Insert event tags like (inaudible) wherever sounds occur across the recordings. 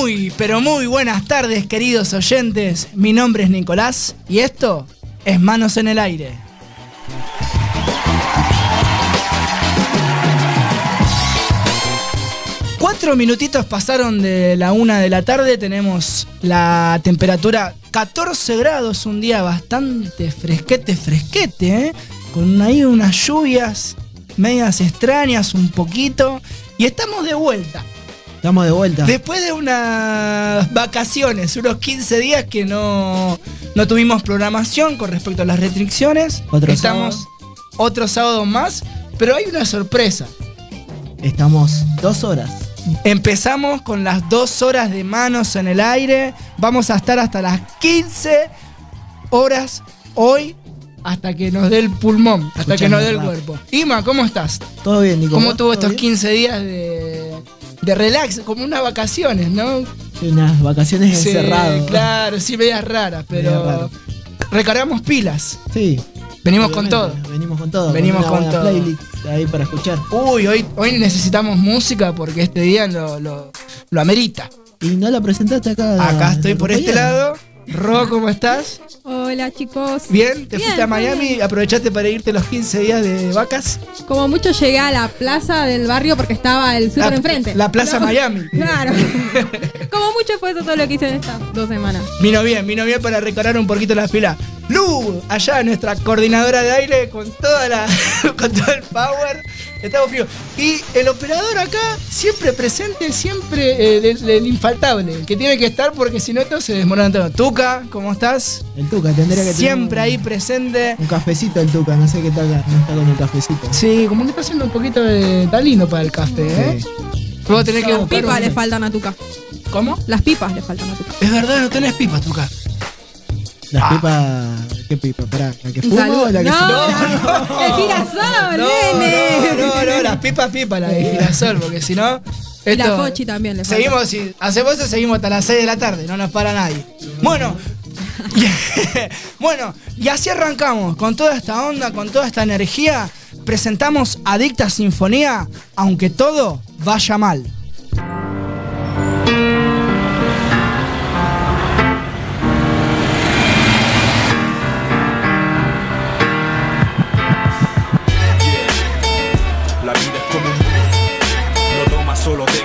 Muy, pero muy buenas tardes, queridos oyentes. Mi nombre es Nicolás y esto es Manos en el Aire. Cuatro minutitos pasaron de la una de la tarde. Tenemos la temperatura 14 grados, un día bastante fresquete, fresquete, ¿eh? con ahí unas lluvias medias extrañas, un poquito. Y estamos de vuelta. Estamos de vuelta. Después de unas vacaciones, unos 15 días que no, no tuvimos programación con respecto a las restricciones. Otro Estamos sábado. otro sábado más, pero hay una sorpresa. Estamos dos horas. Empezamos con las dos horas de manos en el aire. Vamos a estar hasta las 15 horas hoy hasta que nos dé el pulmón, hasta que nos dé el rap. cuerpo. Ima, ¿cómo estás? ¿Todo bien, Nico? ¿Cómo tuvo ¿Todo estos bien? 15 días de, de relax? Como unas vacaciones, ¿no? Unas vacaciones Sí, encerrado. Claro, sí, medias raras, pero recargamos pilas. Sí. Venimos con todo. Venimos con todo. Venimos con buena todo. playlist ahí para escuchar. Uy, hoy, hoy necesitamos música porque este día lo, lo, lo amerita. Y no la presentaste acá. Acá estoy por este lado. Ro, ¿cómo estás? Hola chicos. ¿Bien? ¿Te Bien, fuiste a Miami? bien. ¿Aprovechaste para irte los 15 días de vacas? Como mucho llegué a la plaza del barrio porque estaba el súper enfrente. la Plaza Miami. Claro. (laughs) Como mucho fue eso todo lo que hice en estas dos semanas. Vino bien, vino bien para recorrer un poquito las pilas. Lu, allá nuestra coordinadora de aire con toda la. (laughs) con todo el power. Estamos fríos. Y el operador acá, siempre presente, siempre eh, del, del infaltable. el Que tiene que estar porque si no esto se desmorona todo. Tuca, ¿cómo estás? El Tuca tendría que tener Siempre un- ahí presente. Un cafecito el Tuca, no sé qué tal, no está con el cafecito. Sí, como que está haciendo un poquito de. Está lindo para el café, ¿eh? Sí. Vos tenés que Las pipas un- le faltan a Tuca. ¿Cómo? Las pipas le faltan a Tuca. Es verdad, no tenés pipas, Tuca. Las Ah. pipas. ¿Qué pipa? Pará, ¿la que saludo. o la que No, fuma? no, el girasol, No, nene. no, no, no, las pipas pipas, la de girasol, porque si no. Y la esto- Pochi también le. Seguimos, si hacemos eso, seguimos hasta las 6 de la tarde, no nos para nadie. Bueno, (laughs) bueno, y así arrancamos, con toda esta onda, con toda esta energía, presentamos Adicta Sinfonía, aunque todo vaya mal. Solo dejas.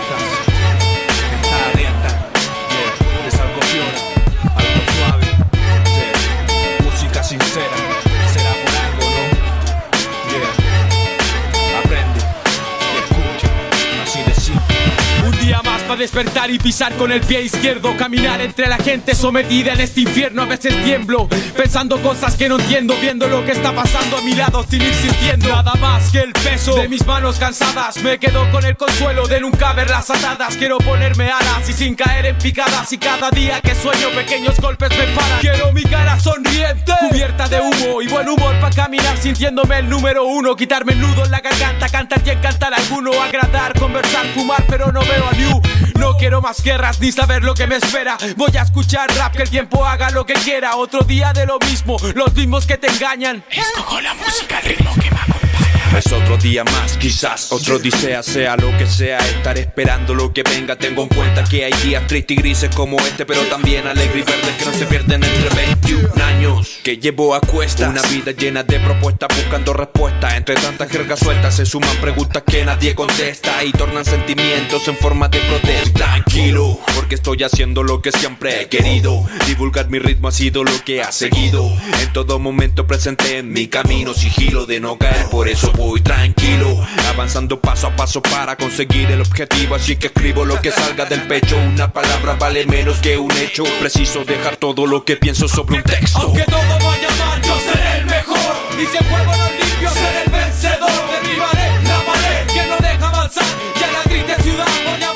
Despertar y pisar con el pie izquierdo Caminar entre la gente sometida en este infierno A veces tiemblo, pensando cosas que no entiendo Viendo lo que está pasando a mi lado sin ir sintiendo Nada más que el peso de mis manos cansadas. Me quedo con el consuelo de nunca verlas atadas. Quiero ponerme alas y sin caer en picadas Y cada día que sueño pequeños golpes me paran. Quiero mi cara sonriente, cubierta de humo Y buen humor para caminar sintiéndome el número uno Quitarme el nudo en la garganta, cantar y encantar alguno Agradar, conversar, fumar, pero no veo a New No quiero más guerras ni saber lo que me espera. Voy a escuchar rap, que el tiempo haga lo que quiera. Otro día de lo mismo, los mismos que te engañan. Escojo la música, el ritmo que me acompaña Es otro día más, quizás otro odisea, sea lo que sea, estar esperando lo que venga. Tengo en cuenta que hay días tristes y grises como este, pero también alegre y verdes que no se pierden entre 21 años que llevo a cuestas. Una vida llena de propuestas buscando respuestas. Entre tantas jergas sueltas se suman preguntas que nadie contesta y tornan sentimientos en forma de protesta. Tranquilo, porque estoy haciendo lo que siempre he querido. Divulgar mi ritmo ha sido lo que ha seguido. En todo momento presente en mi camino, sigilo de no caer, por eso tranquilo. Avanzando paso a paso para conseguir el objetivo. Así que escribo lo que salga del pecho. Una palabra vale menos que un hecho. Preciso dejar todo lo que pienso sobre un texto. Aunque todo vaya mal, yo seré el mejor. Y si el juego no limpio, seré el vencedor. Derribaré la pared que no deja avanzar. Y a la triste ciudad voy a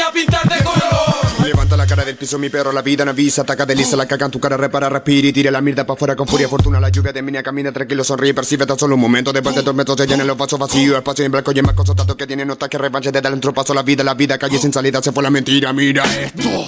voy a pintar de color. Levanta la cara del piso, mi perro, la vida no avisa, ataca, desliza la caga en tu cara, repara, respira y tira la mierda para afuera con furia, fortuna, la lluvia de mina, camina tranquilo, sonríe, percibe tan solo un momento, después de tormentos se llenan los vasos vacíos, espacio en blanco y en más cosas tanto que tiene nota que revanche de tropazo a la vida, la vida calle sin salida, se fue la mentira, mira esto.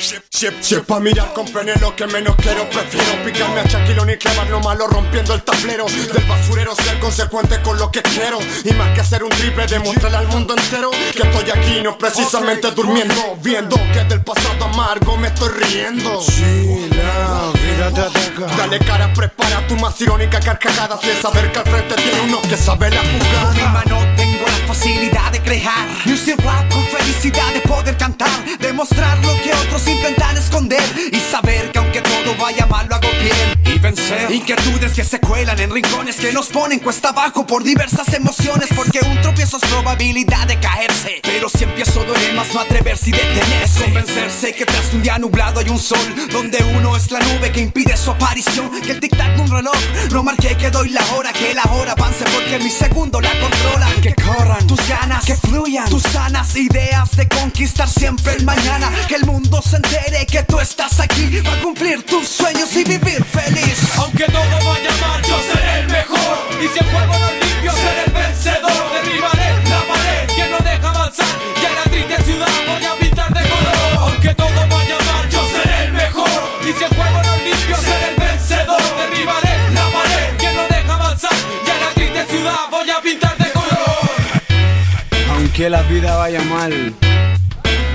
Si, si es pa' mirar con pene lo que menos quiero Prefiero picarme a Shaquille y clavar lo malo rompiendo el tablero. Del basurero ser consecuente con lo que quiero. Y más que hacer un triple demostrarle al mundo entero Que estoy aquí no precisamente durmiendo. Viendo que del pasado amargo me estoy riendo. Sí, la vida te ataca. Dale cara, prepara tu más irónica carcajada. Si es saber que al frente tiene uno que sabe la Con mi jugada mano tengo la facilidad de crear. Music rap con felicidad de poder cantar Demostrar lo que otros intentan esconder Y saber que aunque todo vaya mal lo hago bien. Y vencer. Inquietudes que se cuelan en rincones Que nos ponen cuesta abajo por diversas emociones Porque un tropiezo es probabilidad de caerse. Pero si empiezo más no atreverse y detenerse. Convencerse que tras un día nublado hay un sol Donde uno es la nube que impide su aparición. Que el tic-tac de un reloj no marque que doy la hora Que la hora avance porque mi segundo la controlan Que corran tus ganas, que fluyan. tus sanas ideas de conquistar siempre el mañana. Que el mundo se entere que tú estás aquí Para cumplir tus sueños y vivir feliz Aunque todo vaya mal, yo seré el mejor. Y si el juego no es limpio, seré el vencedor. Derribaré la pared que no deja avanzar. Y a la triste ciudad voy a pintar de color. Aunque todo vaya mal, yo seré el mejor. Y si el juego no es limpio, seré el vencedor. Derribaré la pared que no deja avanzar. Y a la triste ciudad voy a pintar de color. Aunque la vida vaya mal,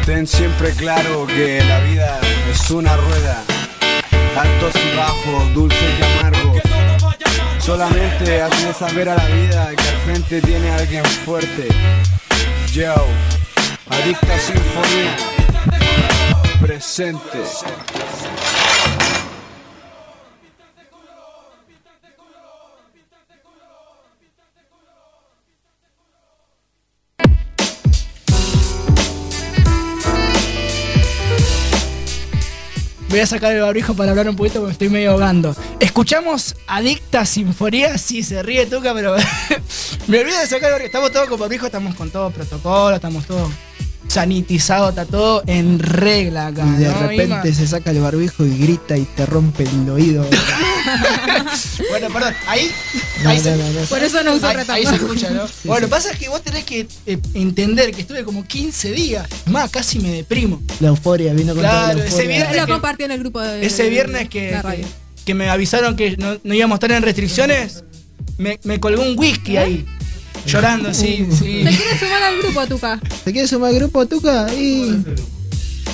ten siempre claro que la vida es una rueda. Altos y bajos, dulces y amargos. Solamente hazle saber a la vida que al frente tiene a alguien fuerte. Yo, adicta sinfonía, presente. Voy a sacar el barbijo para hablar un poquito porque estoy medio ahogando. Escuchamos Adicta Sinfonía, sí, se ríe Tuca, pero (laughs) me olvido de sacar el barbijo. Estamos todos con barbijo, estamos con todo protocolo, estamos todos sanitizados, está todo en regla acá. Y de ¿no, repente Ima? se saca el barbijo y grita y te rompe el oído. (laughs) Bueno, perdón, ahí, No, ahí no, se, no, no. Por eso no uso ahí, ahí se escucha, ¿no? bueno, lo que pasa es que vos tenés que eh, entender que estuve como 15 días. Más, casi me deprimo. La euforia, vino con toda Claro, la ese viernes- Lo que- compartió en el grupo de Ese viernes que, la radio. que, que me avisaron que no, no íbamos a estar en restricciones, me, me colgó un whisky ahí. Llorando, sí, sí. ¿Te quieres sumar al grupo, Tuca? ¿Te quieres sumar al grupo, Tuca? Y,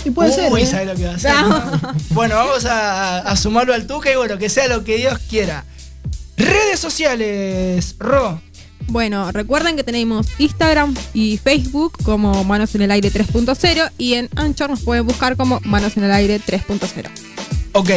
y puede ser. Uy, ¿eh? ¿sabes lo que va a hacer? no? Bueno, vamos a, a sumarlo al tuca y bueno, que sea lo que Dios quiera. Redes sociales, Ro. Bueno, recuerden que tenemos Instagram y Facebook como Manos en el Aire 3.0 y en Anchor nos pueden buscar como Manos en el Aire 3.0. Ok,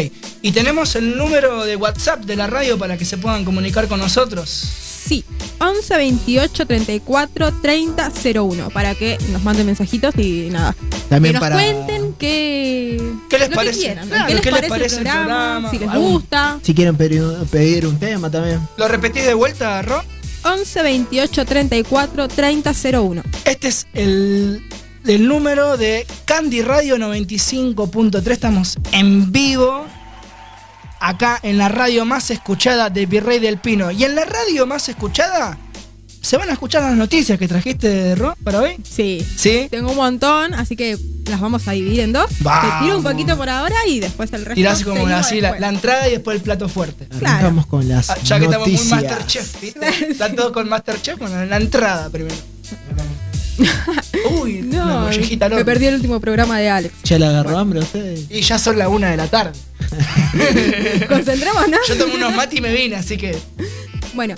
y tenemos el número de WhatsApp de la radio para que se puedan comunicar con nosotros. Sí, 11 28 34 30 01 para que nos manden mensajitos y nada. También que nos para- cuenten qué, ¿Qué les lo que parece? quieran, Claro, qué les ¿qué les parece, parece el, el programa, programa? si les Algún- gusta. Si quieren pedir, un- pedir un tema también. ¿Lo repetís de vuelta, Ro? 11 28 34 30 01. Este es el, el número de Candy Radio 95.3. Estamos en vivo. Acá en la radio más escuchada de Virrey del Pino. Y en la radio más escuchada se van a escuchar las noticias que trajiste, Ro, para hoy. Sí. ¿Sí? Tengo un montón, así que las vamos a dividir en dos. Vamos. Te tiro un poquito por ahora y después el resto. Tirás como seguimos así la, la entrada y después el plato fuerte. Claro. Arrancamos con las Ah, Ya que estamos muy noticias. Masterchef, ¿viste? Están todos con Masterchef, bueno, en la entrada primero. (laughs) (laughs) Uy, una No, mollejita me perdí el último programa de Alex. ¿Ya le agarró hambre a ustedes? Y ya son la una de la tarde. (laughs) Concentrémonos. Yo tomé unos mate y me vine, así que. Bueno,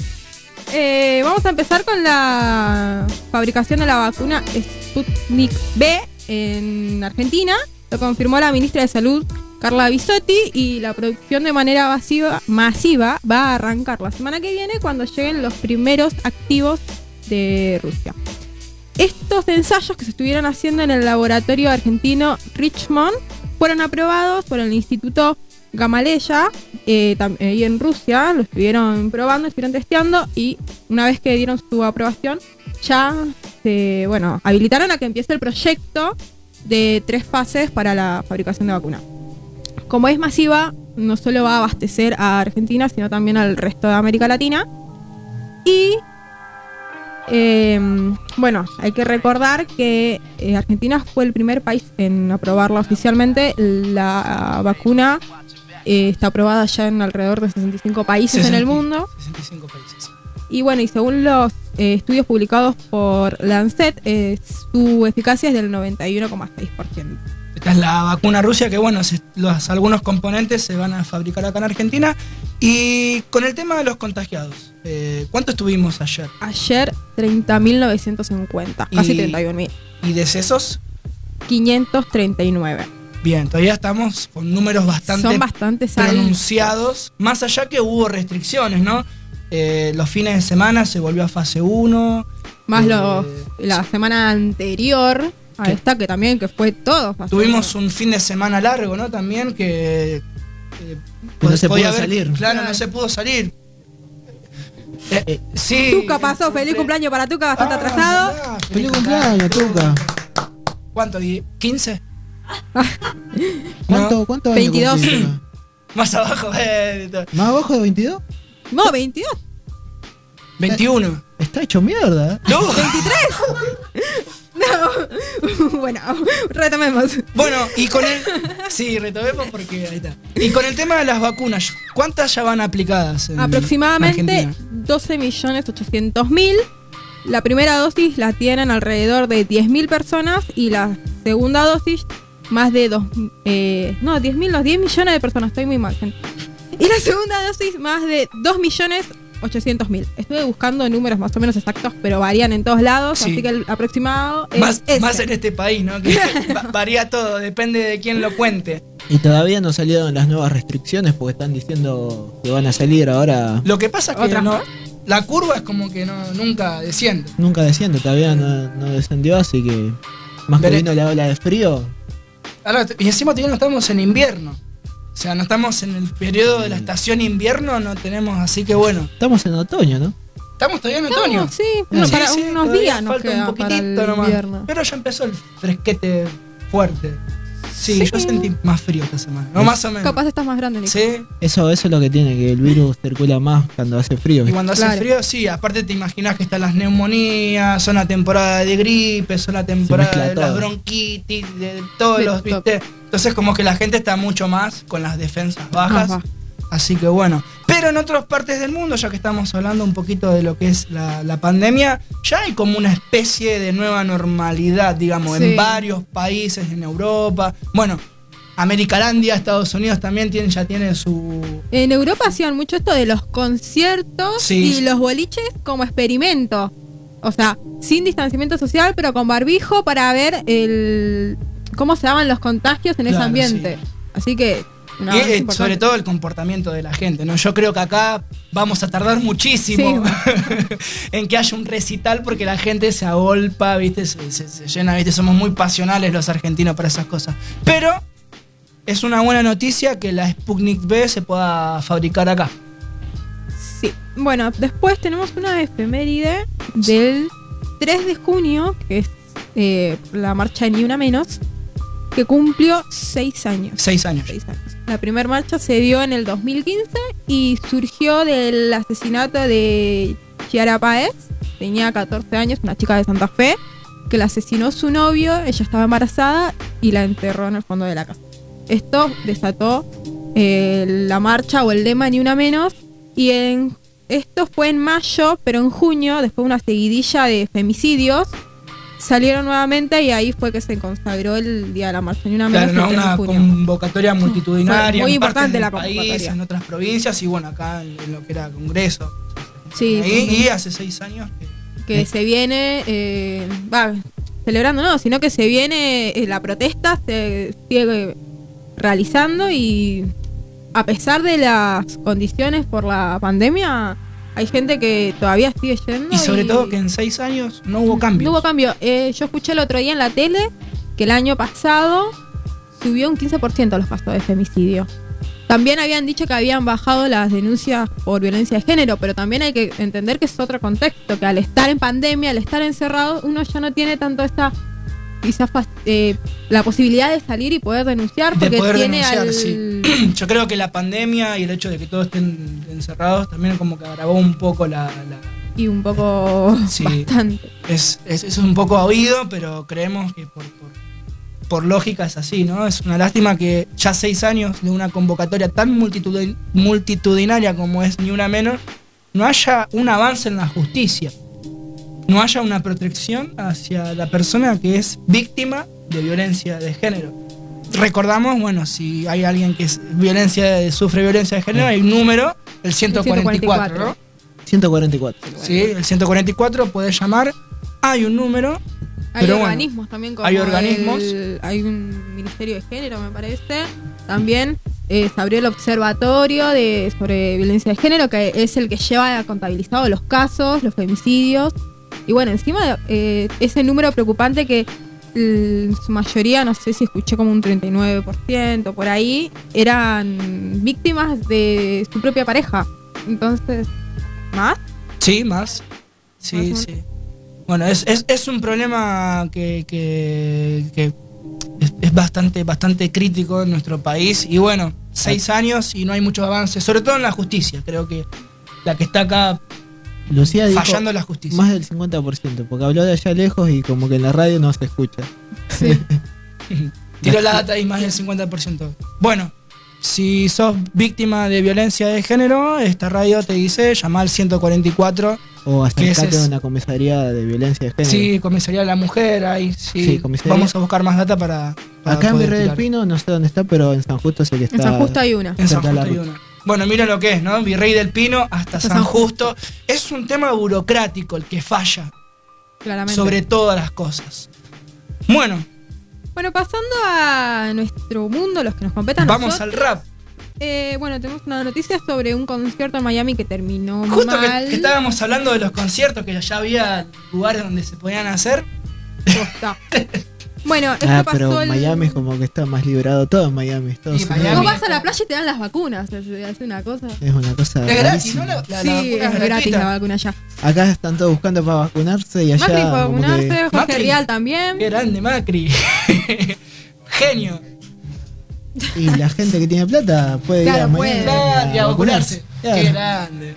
eh, vamos a empezar con la fabricación de la vacuna Sputnik B en Argentina. Lo confirmó la ministra de Salud, Carla Bisotti, y la producción de manera masiva, masiva va a arrancar la semana que viene cuando lleguen los primeros activos de Rusia. Estos ensayos que se estuvieron haciendo en el laboratorio argentino Richmond fueron aprobados por el Instituto Gamaleya eh, tam- eh, y en Rusia lo estuvieron probando, estuvieron testeando y una vez que dieron su aprobación ya se, bueno, habilitaron a que empiece el proyecto de tres fases para la fabricación de vacuna. Como es masiva, no solo va a abastecer a Argentina, sino también al resto de América Latina. Y eh, Bueno, hay que recordar que eh, Argentina fue el primer país en aprobarla oficialmente. La vacuna eh, está aprobada ya en alrededor de 65 países en el 60, mundo. 65 países. Y bueno, y según los eh, estudios publicados por Lancet, eh, su eficacia es del 91,6%. Es la vacuna Rusia, que bueno, se- los, algunos componentes se van a fabricar acá en Argentina. Y con el tema de los contagiados, eh, ¿cuánto estuvimos ayer? Ayer 30.950, casi Y- 31.000. ¿Y decesos? 539. Bien, todavía estamos con números bastante Son bastantes altos. pronunciados. Más allá que hubo restricciones, ¿no? Eh, los fines de semana se volvió a fase 1. Más Eh, los, la semana anterior a que también que fue todo. fase Tuvimos un fin de semana largo, ¿no? También que. eh, Que no se podía pudo salir. Claro, Claro. no se pudo salir. Eh, sí. Tuca pasó, feliz cumpleaños para Tuca, bastante Ah, atrasado. verdad, Feliz cumpleaños, Tuca. ¿Cuánto? di- ¿15? (laughs) ¿Cuánto, cuánto años 22. cumplís, Tuca? (laughs) más abajo. eh, ¿Más abajo de 22? No, 22. 21. Está hecho mierda. ¿eh? No. (laughs) No. (laughs) bueno, retomemos. Bueno, y con el. Sí, retomemos porque ahí está. Y con el tema de las vacunas, ¿cuántas ya van aplicadas? en Aproximadamente Argentina? 12.800.000. La primera dosis la tienen alrededor de 10.000 personas y la segunda dosis más de 2... Eh, no, 10.000, los 10 millones de personas, estoy muy mal. Y la segunda dosis más de 2.800.000. Estuve buscando números más o menos exactos, pero varían en todos lados, Sí. así que el aproximado es Más, ese. más en este país, ¿no? Que (laughs) va- varía todo, depende de quién lo cuente. Y todavía no salieron las nuevas restricciones porque están diciendo que van a salir ahora. Lo que pasa es que la curva es como que no, nunca desciende. Nunca desciende, todavía no, no descendió, así que. Más que vino la ola de frío. Ahora, y encima todavía no estamos en invierno. O sea, no estamos en el periodo de la estación invierno, no tenemos, así que bueno. Estamos en otoño, ¿no? Estamos todavía en Estamos, otoño. sí, bueno, Sí, para sí, unos días nos falta queda un para el poquitito nomás. invierno. Pero ya empezó el fresquete fuerte. Sí, Sí. yo sentí más frío esta semana. No, más o menos. Capaz estás más grande, Nico. Sí, Eso, eso es lo que tiene, que el virus circula más cuando hace frío. y cuando hace Claro. frío, sí, aparte te imaginas que están las neumonías, son la temporada de gripe, son la temporada de las todo. bronquitis, de todos De los, todo. ¿viste? Entonces como que la gente está mucho más con las defensas bajas. Así que bueno. Pero en otras partes del mundo, ya que estamos hablando un poquito de lo que es la, la pandemia, ya hay como una especie de nueva normalidad, digamos, Sí. en varios países, en Europa. Bueno, Americalandia, Estados Unidos también tiene, ya tiene su... En Europa hacían mucho esto de los conciertos Sí. y los boliches como experimento. O sea, sin distanciamiento social, pero con barbijo para ver el cómo se daban los contagios en ese ambiente. Así que. no, y, eh, sobre todo el comportamiento de la gente, ¿no? Yo creo que acá vamos a tardar muchísimo (laughs) en que haya un recital porque la gente se agolpa, ¿viste? Se, se- se llena, ¿viste? Somos muy pasionales los argentinos para esas cosas. Pero es una buena noticia que la Sputnik B se pueda fabricar acá. Sí. Bueno, después tenemos una efeméride del 3 de junio, que es eh, la marcha Ni Una Menos, que cumplió seis años. Seis años. Seis años. La primera marcha se dio en el 2015 y surgió del asesinato de Chiara Páez. Tenía 14 años, una chica de Santa Fe, que la asesinó su novio, ella estaba embarazada y la enterró en el fondo de la casa. Esto desató eh, la marcha o el lema Ni Una Menos y en, esto fue en mayo, pero en junio, después de una seguidilla de femicidios, salieron nuevamente y ahí fue que se consagró el Día de la Marcha Ni Una. Claro, ¿no? el 3 de una convocatoria multitudinaria. Muy en importante la país, convocatoria. en otras provincias y bueno, acá en, en lo que era Congreso. Sí, Ahí, y hace seis años que que se viene, eh, va, celebrando no, sino que se viene, eh, la protesta se sigue realizando y a pesar de las condiciones por la pandemia, hay gente que todavía sigue yendo. Y sobre todo que en seis años no hubo cambio. No hubo cambio. Eh, yo escuché el otro día en la tele que el año pasado subió un 15% los casos de femicidio. También habían dicho que habían bajado las denuncias por violencia de género, pero también hay que entender que es otro contexto, que al estar en pandemia, al estar encerrado, uno ya no tiene tanto esta quizás eh, la posibilidad de salir y poder denunciar De porque poder tiene denunciar, al sí. (clears throat) Yo creo que la pandemia y el hecho de que todos estén encerrados también como que agravó un poco la, la- Y un poco (laughs) Sí. bastante. Es, es, es un poco oído, pero creemos que por, por, por lógica es así, ¿no? Es una lástima que ya seis años de una convocatoria tan multitudin- multitudinaria como es Ni Una Menos, no haya un avance en la justicia. No haya una protección hacia la persona que es víctima de violencia de género. Recordamos, bueno, si hay alguien que es violencia, sufre violencia de género, hay un número, el 144, ¿no? 144. Sí, el 144 puede llamar. Hay un número. Hay pero bueno, organismos también como hay organismos. el- hay un ministerio de género, me parece. También eh, se abrió el observatorio de sobre violencia de género, que es el que lleva contabilizado los casos, los femicidios. Y bueno, encima eh, ese número preocupante que su mayoría, no sé si escuché como un 39% por ahí, eran víctimas de su propia pareja. Entonces, ¿más? Sí, más. Sí, Más sí. Bueno, es, es, es un problema que, que- que es, es bastante, bastante crítico en nuestro país. Y bueno, seis años y no hay mucho avance, sobre todo en la justicia. Creo que la que está acá Lucía dijo fallando la justicia. más del 50%, porque habló de allá lejos y como que en la radio no se escucha. Sí. (laughs) Tiró la data ahí más del 50%. Bueno, si sos víctima de violencia de género, esta radio te dice llama al 144. O acercate a una comisaría de violencia de género. Sí, comisaría de la mujer, ahí sí. Sí, comisaría. Vamos a buscar más data para. para Acá en Virrey del. Pino, no sé dónde está, pero en San Justo sé que está. En San Justo hay una. En San Justo hay una. Bueno, mira lo que es, ¿no? Virrey del Pino hasta, San, San Justo. Es un tema burocrático el que falla Claramente. sobre todas las cosas. Bueno, Bueno, pasando a nuestro mundo, los que nos competen. a vamos nosotros, al rap. eh, bueno, tenemos una noticia sobre un concierto en Miami que terminó Justo que, mal. que estábamos hablando de los conciertos, que ya había lugares donde se podían hacer. Posta. (laughs) Bueno, esto Ah, pasó pero el- Miami es como que está más liberado todo en Miami. Vos vas a la playa y te dan las vacunas. Es, una cosa. Es una cosa. Es gratis, ¿no? rarísima. La, la- sí, la es gratis la vacuna allá. Acá están todos buscando para vacunarse y allá. Macri fue a como que- vacunarse, Jorge Macri. Rial también. Qué grande, Macri. (laughs) Genio. Y la gente que tiene plata puede ir a puede. Claro, y a vacunarse. Claro. Qué grande.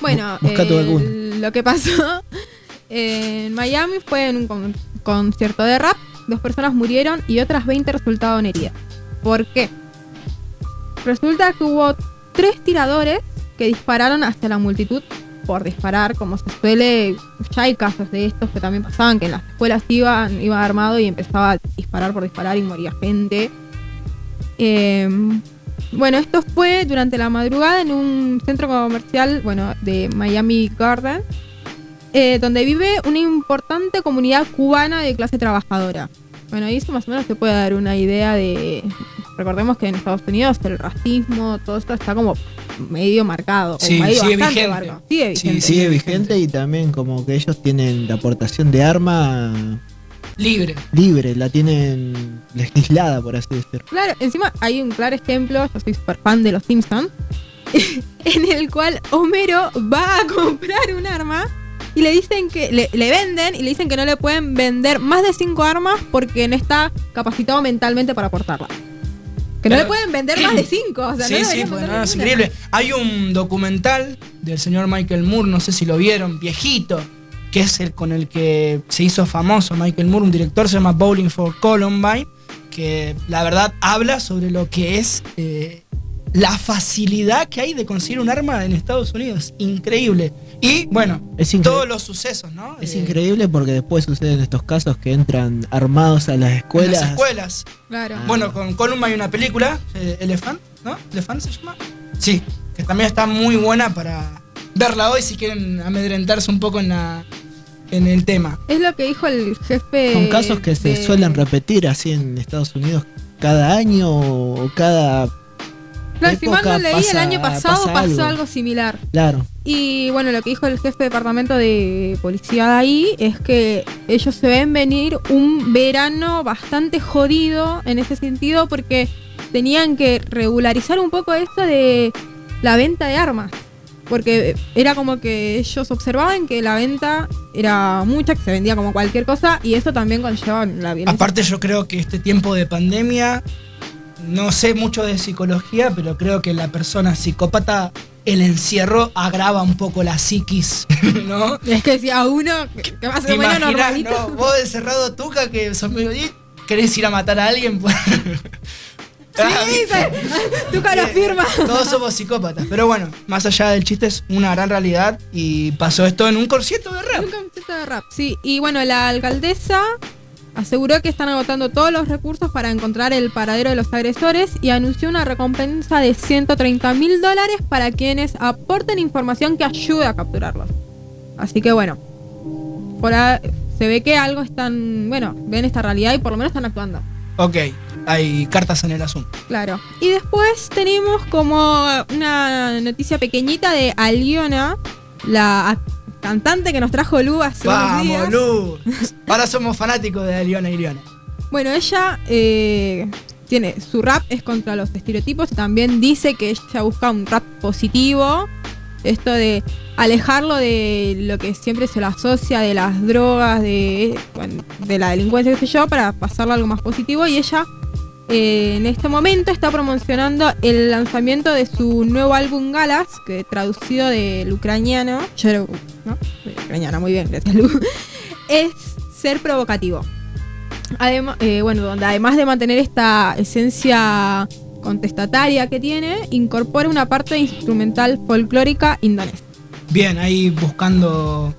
Bueno, Busca tu eh, vacuna. lo que pasó (laughs) en Miami fue en un con- concierto de rap. Dos personas murieron y otras 20 resultaron heridas. ¿Por qué? Resulta que hubo tres tiradores que dispararon hacia la multitud por disparar, como se suele. Ya hay casos de estos que también pasaban, que en las escuelas iban, iba armado y empezaba a disparar por disparar y moría gente. Eh, bueno, esto fue durante la madrugada en un centro comercial, bueno, de Miami Garden, eh, donde vive una importante comunidad cubana de clase trabajadora. Bueno, y eso más o menos te puede dar una idea de... Recordemos que en Estados Unidos el racismo, todo esto está como medio marcado. o Sí, medio sigue bastante vigente. marcado. Sigue Sí, vigente. sí. Sigue vigente y también como que ellos tienen la aportación de arma Libre. libre, la tienen (laughs) legislada, por así decirlo. Claro, encima hay un claro ejemplo, yo soy super fan de los Simpsons, (laughs) en el cual Homero va a comprar un arma y le dicen que le, le venden y le dicen que no le pueden vender más de cinco armas porque no está capacitado mentalmente para portarla. Que no le pueden vender más de cinco. O sea, sí, no sí, pues no, es increíble. Hay un documental del señor Michael Moore, no sé si lo vieron, viejito, que es el con el que se hizo famoso Michael Moore, un director, se llama Bowling for Columbine, que la verdad habla sobre lo que es eh, la facilidad que hay de conseguir un arma en Estados Unidos. Increíble. Y bueno, Es, todos los sucesos, ¿no? es Eh, increíble porque después suceden estos casos que entran armados a las En escuelas. las escuelas. Claro. Bueno, con Columbine hay una película, eh, Elephant, ¿no? ¿Elephant se llama? Sí, que también está muy buena para verla hoy si quieren amedrentarse un poco en la en el tema. Es lo que dijo el jefe. Son casos que se suelen repetir así en Estados Unidos cada año o cada... Claro, si mal no época leí, el año pasado pasa pasó algo. algo similar. Claro, Y bueno, lo que dijo el jefe de departamento de policía de ahí es que ellos se ven venir un verano bastante jodido en ese sentido porque tenían que regularizar un poco esto de la venta de armas. Porque era como que ellos observaban que la venta era mucha, que se vendía como cualquier cosa y eso también conlleva la violencia. Aparte yo creo que este tiempo de pandemia, no sé mucho de psicología, pero creo que la persona psicópata el encierro agrava un poco la psiquis, (laughs) ¿no? Es que si a uno que que más ¿Te o menos imaginas, normalito. no? Vos encerrado tuca que sos medio querés ir a matar a alguien, pues. (laughs) Ah, Sí, sí. Tuca lo firma. Todos somos psicópatas. Pero bueno, más allá del chiste, es una gran realidad. Y pasó esto en un concierto de rap. Un concierto de rap, sí. Y bueno, la alcaldesa aseguró que están agotando todos los recursos para encontrar el paradero de los agresores y anunció una recompensa de 130 mil dólares para quienes aporten información que ayude a capturarlos. Así que bueno, por se ve que algo están, bueno, ven esta realidad y por lo menos están actuando. Ok, hay cartas en el asunto. Claro. Y después tenemos como una noticia pequeñita de Aliona, la cantante que nos trajo Lu hace unos días. Vamos, Lu. (laughs) Ahora somos fanáticos de Liona y Liona. Bueno, ella eh, tiene su rap es contra los estereotipos también dice que ella busca un rap positivo. Esto de alejarlo de lo que siempre se lo asocia de las drogas, de, bueno, de la delincuencia, qué sé yo, para pasarlo a algo más positivo. Y ella eh, en este momento está promocionando el lanzamiento de su nuevo álbum Galas, que traducido del ucraniano, muy bien, gracias Lu, (laughs) es ser provocativo. Además, bueno, donde además de mantener esta esencia contestataria que tiene, incorpora una parte instrumental folclórica indonesa. Bien, ahí buscando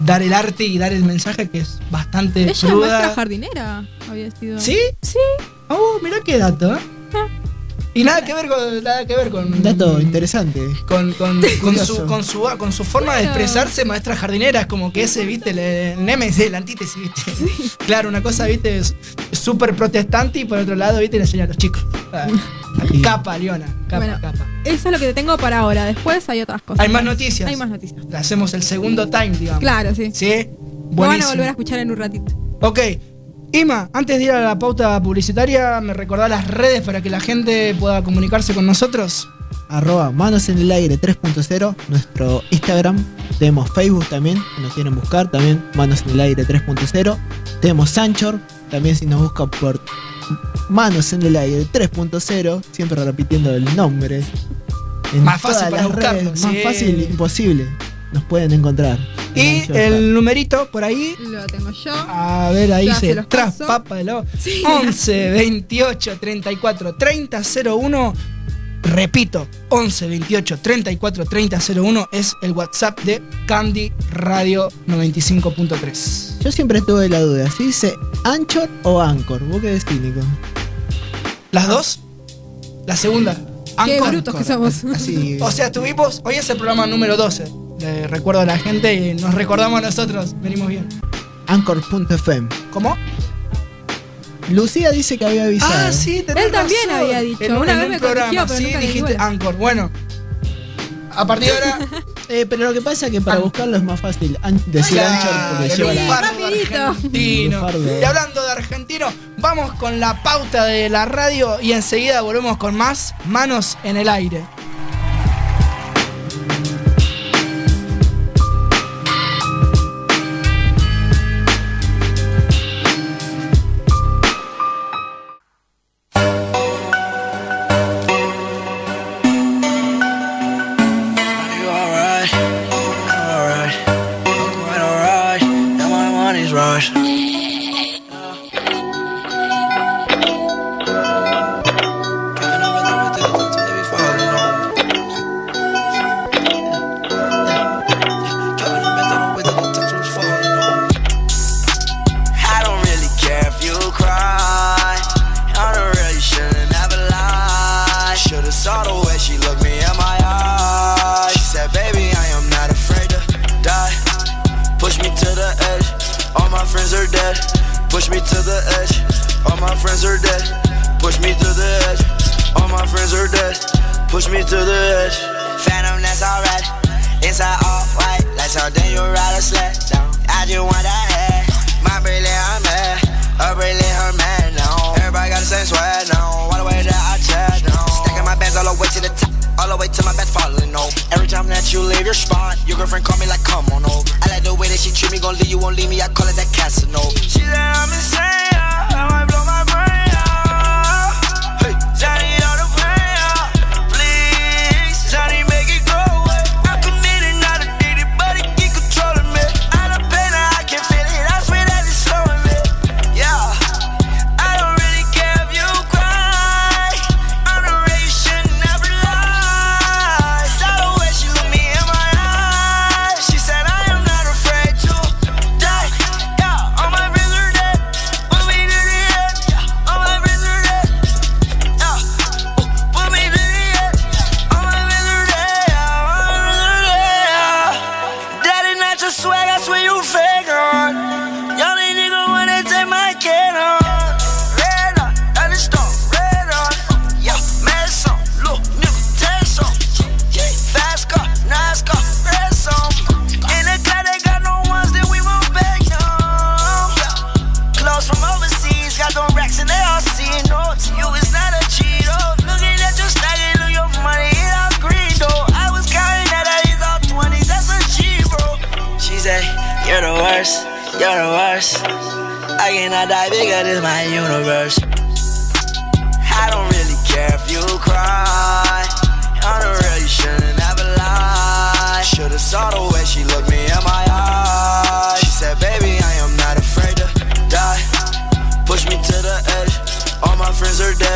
dar el arte y dar el mensaje que es bastante Ella es cruda. maestra jardinera, había sido. ¿Sí? Sí. Oh, mirá qué dato. ¿eh? Y nada que ver con. Nada que ver con. Dato interesante. Con, con, (laughs) con, su, con, su, con su forma de expresarse, maestra jardinera, es como que ese, viste, el, el némesis, la antítesis, viste. Claro, una cosa, viste, es súper protestante y por otro lado, viste, le enseña a los chicos. Ah, (laughs) Sí. Capa, Leona, capa, Bueno. capa. Eso es lo que te tengo para ahora. Después hay otras cosas. Hay más noticias. Hay más noticias. Hacemos el segundo time, digamos. Claro, sí. ¿Sí? Lo van a Buenísimo. volver a escuchar en un ratito. Ok. Ima, antes de ir a la pauta publicitaria, ¿me recordás las redes para que la gente pueda comunicarse con nosotros? Arroba Manos en el Aire 3.0, nuestro Instagram. Tenemos Facebook también, si nos quieren buscar, también Manos en el Aire 3.0. Tenemos Anchor, también si nos buscan por Manos en el Aire 3.0, siempre repitiendo el nombre. En Más fácil para buscarlo, redes, sí. Más fácil, imposible. Nos pueden encontrar. En Y el numerito por ahí. Lo tengo yo. A ver, ahí Ya se se los tras paso. papa de lo. Sí. 11 28 34 30 01. Repito, 11 28 34 30 01 es el WhatsApp de Candy Radio 95.3. Yo siempre tuve la duda, si dice Anchor o Anchor. ¿Vos qué decís, Nico? ¿Las dos? La segunda. Qué Anchor. brutos que somos. Así. O sea, tuvimos. Hoy es el programa número 12. Le recuerdo a la gente y nos recordamos a nosotros. Venimos bien. Anchor.fm. ¿Cómo? Lucía dice que había avisado. Ah, sí, tenés Él también razón. había dicho. En un- Una en vez un me programa, corrigió, pero sí, nunca dijiste. Anchor. Bueno, a partir de ahora. (laughs) Eh, pero lo que pasa es que para An- buscarlo es más fácil an- decir Anchor porque Claro, lleva el la. argentino. El. Y hablando de argentino, vamos con la pauta de la radio y enseguida volvemos con más manos en el aire.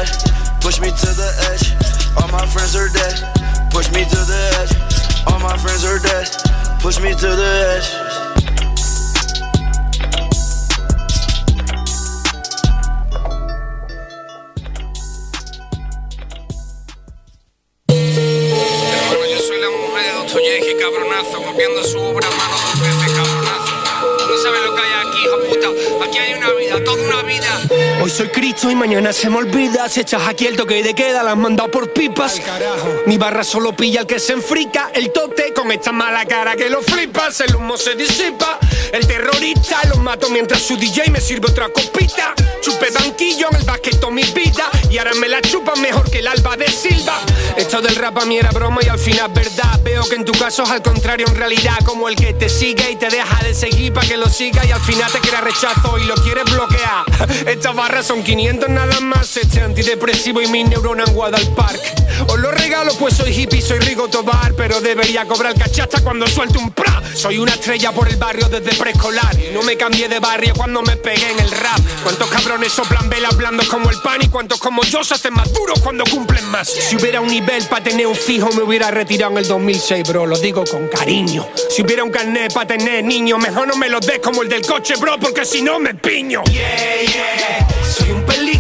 Dead. Push me to the edge. All my friends are dead. Push me to the edge. All my friends are dead. Push me to the edge. Hermano, yo soy la mujer de Dostoyevsky, cabronazo, copiando su obra mano dos veces, cabronazo. No sabes lo que hay aquí, hijo puta. Aquí hay una vida, toda una vida. Hoy soy Cristo y mañana se me olvida. Si echas aquí el toque de queda, la has mandado por pipas. Mi barra solo pilla el que se enfrica. El tote con esta mala cara que lo flipas. El humo se disipa. El terrorista los mato mientras su DJ me sirve otra copita. Chupé banquillo en el basquet toda mi vida. Y ahora me la chupan mejor que el alba de Silva. Esto del rap a mí era broma y al final es verdad. Veo que en tu caso es al contrario en realidad. Como el que te sigue y te deja de seguir para que lo siga. Y al final te crea rechazo y lo bloquear. Estas barras son 500 nada más. Este antidepresivo y mi neurona en Guadalpark. Os lo regalo pues soy hippie, soy Rigo Tobar. Pero debería cobrar cachacha cuando suelte un pra. Soy una estrella por el barrio desde preescolar. No me cambié de barrio cuando me pegué en el rap. ¿Cuántos cabrones soplan velas blandos como el pan? Y cuántos como yo se hacen más duros cuando cumplen más. Si hubiera un nivel para tener un fijo, me hubiera retirado en el 2006, bro. Lo digo con cariño. Si hubiera un carnet para tener niños, mejor no me lo des como el del coche, bro, porque si no me piño.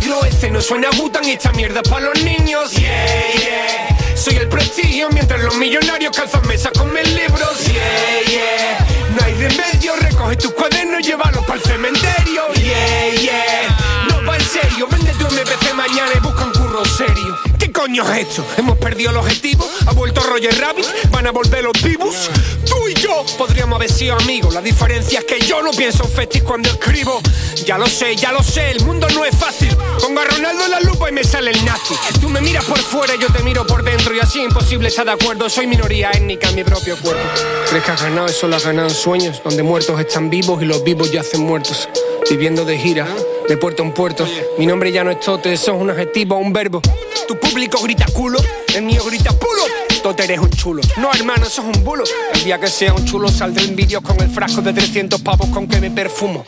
Peligro, ese no suena Butan y esta mierda para los niños. Yeah, yeah. Soy el prestigio mientras los millonarios calzan mesas con mis libros. Yeah, yeah. No hay remedio, recoge tus cuadernos, llévalos para el cementerio. Yeah, yeah. No va en serio, vende tu MPC mañana y busca un curro serio. ¿Qué coño es esto? ¿Hemos perdido el objetivo? ¿Ha vuelto Roger Rabbit? ¿Van a volver los vivos? Tú y yo podríamos haber sido amigos. La diferencia es que yo no pienso en festis cuando escribo. Ya lo sé, ya lo sé, el mundo no es fácil. Pongo a Ronaldo en la lupa y me sale el nazi. Tú me miras por fuera y yo te miro por dentro. Y así imposible estar de acuerdo. Soy minoría étnica en mi propio cuerpo. ¿Crees que has ganado? Eso lo has ganado en sueños. Donde muertos están vivos y los vivos ya hacen muertos. Viviendo de gira, de puerto en puerto. Mi nombre ya no es Tote, eso es un adjetivo, un verbo. Tu público grita culo, el mío grita pulo. Eres un chulo. No, hermano, eso es un bulo. El día que sea un chulo saldré en vídeos con el frasco de 300 pavos con que me perfumo.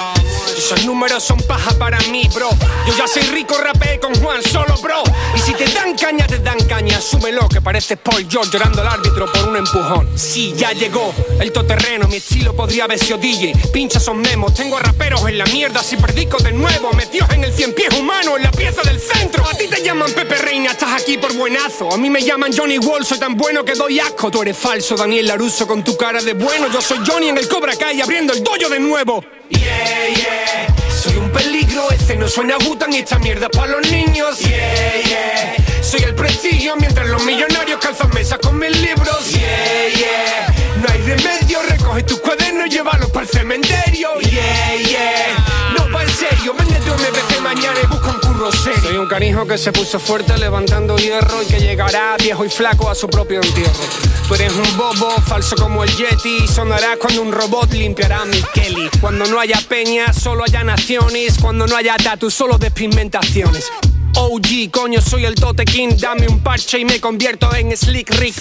Esos números son paja para mí, bro. Yo ya soy rico, rapeé con Juan solo, bro. Y si te dan caña, te dan caña. Asúmelo, que pareces Paul George llorando al árbitro por un empujón. Sí, ya llegó el toterreno. Mi estilo podría haber sido DJ. Pinchas son memos. Tengo raperos en la mierda. Si predico de nuevo, metidos en el cien pies humano, en la pieza del centro. A ti te llaman Pepe Reina, estás aquí por buenazo. A mí me llaman Johnny Wall, soy tan bueno que doy asco. Tú eres falso, Daniel Laruso, con tu cara de bueno. Yo soy Johnny en el Cobra Kai abriendo el dojo de nuevo. Yeah, yeah. Soy un peligro, ese no suena Butan y esta mierda para los niños. Yeah, yeah. Soy el prestigio mientras los millonarios calzan mesas con mis libros. Yeah, yeah. No hay remedio, recoge tus cuadernos, llévalos para el cementerio. Yeah, yeah. No va en serio, vende tu MPC mañana y busca un Soy un canijo que se puso fuerte levantando hierro y que llegará viejo y flaco a su propio entierro. Tú eres un bobo, falso como el Yeti. Sonarás cuando un robot limpiará mi Kelly. Cuando no haya peña, solo haya naciones. Cuando no haya tatu, solo despigmentaciones. OG, coño, soy el Tote King. Dame un parche y me convierto en Slick Rick.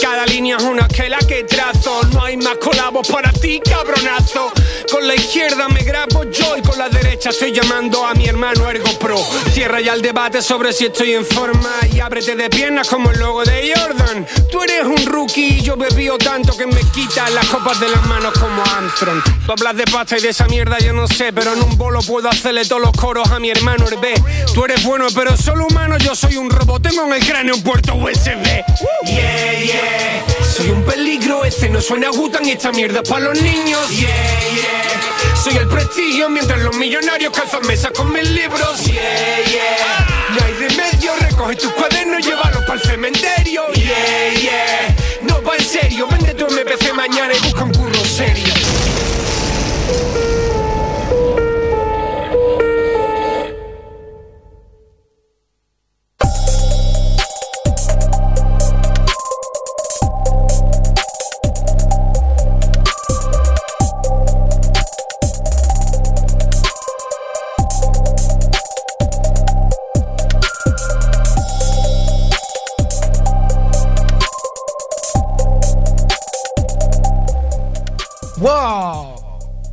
Cada línea es una que la que trazo. No hay más colabos para ti, cabronazo. Con la izquierda me grabo yo y con la derecha estoy llamando a mi hermano Ergo Pro. Cierra ya el debate sobre si estoy en forma y ábrete de piernas como el logo de Jordan. Tú eres un rookie y yo bebío tanto que me quita las copas de las manos como Armstrong. Tú hablas de pasta y de esa mierda yo no sé, pero en un bolo puedo hacerle todos los coros a mi hermano Hervé. Tú eres bueno, pero solo humano, yo soy un robot. Tengo en el cráneo un puerto USB. Yeah, yeah. Soy un peligro, ese no suena Gutan y esta mierda es para los niños. Yeah, yeah. Soy el prestigio mientras los millonarios calzan mesas con mis libros. Yeah, yeah. No hay remedio, recoge tus cuadernos, llévalos para el cementerio. Yeah, yeah. No va en serio, vende tu MPC mañana y busca un curro serio.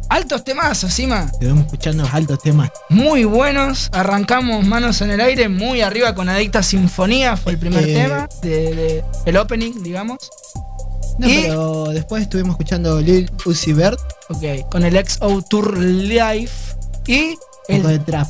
Altos temas, Sima. Estuvimos escuchando los altos temas. Muy buenos. Arrancamos Manos en el Aire, muy arriba con Adicta Sinfonía. Fue el primer Eh. tema, de, de- el opening, digamos. No, Y- pero después estuvimos escuchando Lil Uzi Vert, Ok, con el XO Tour Live. Y poco de el, trap.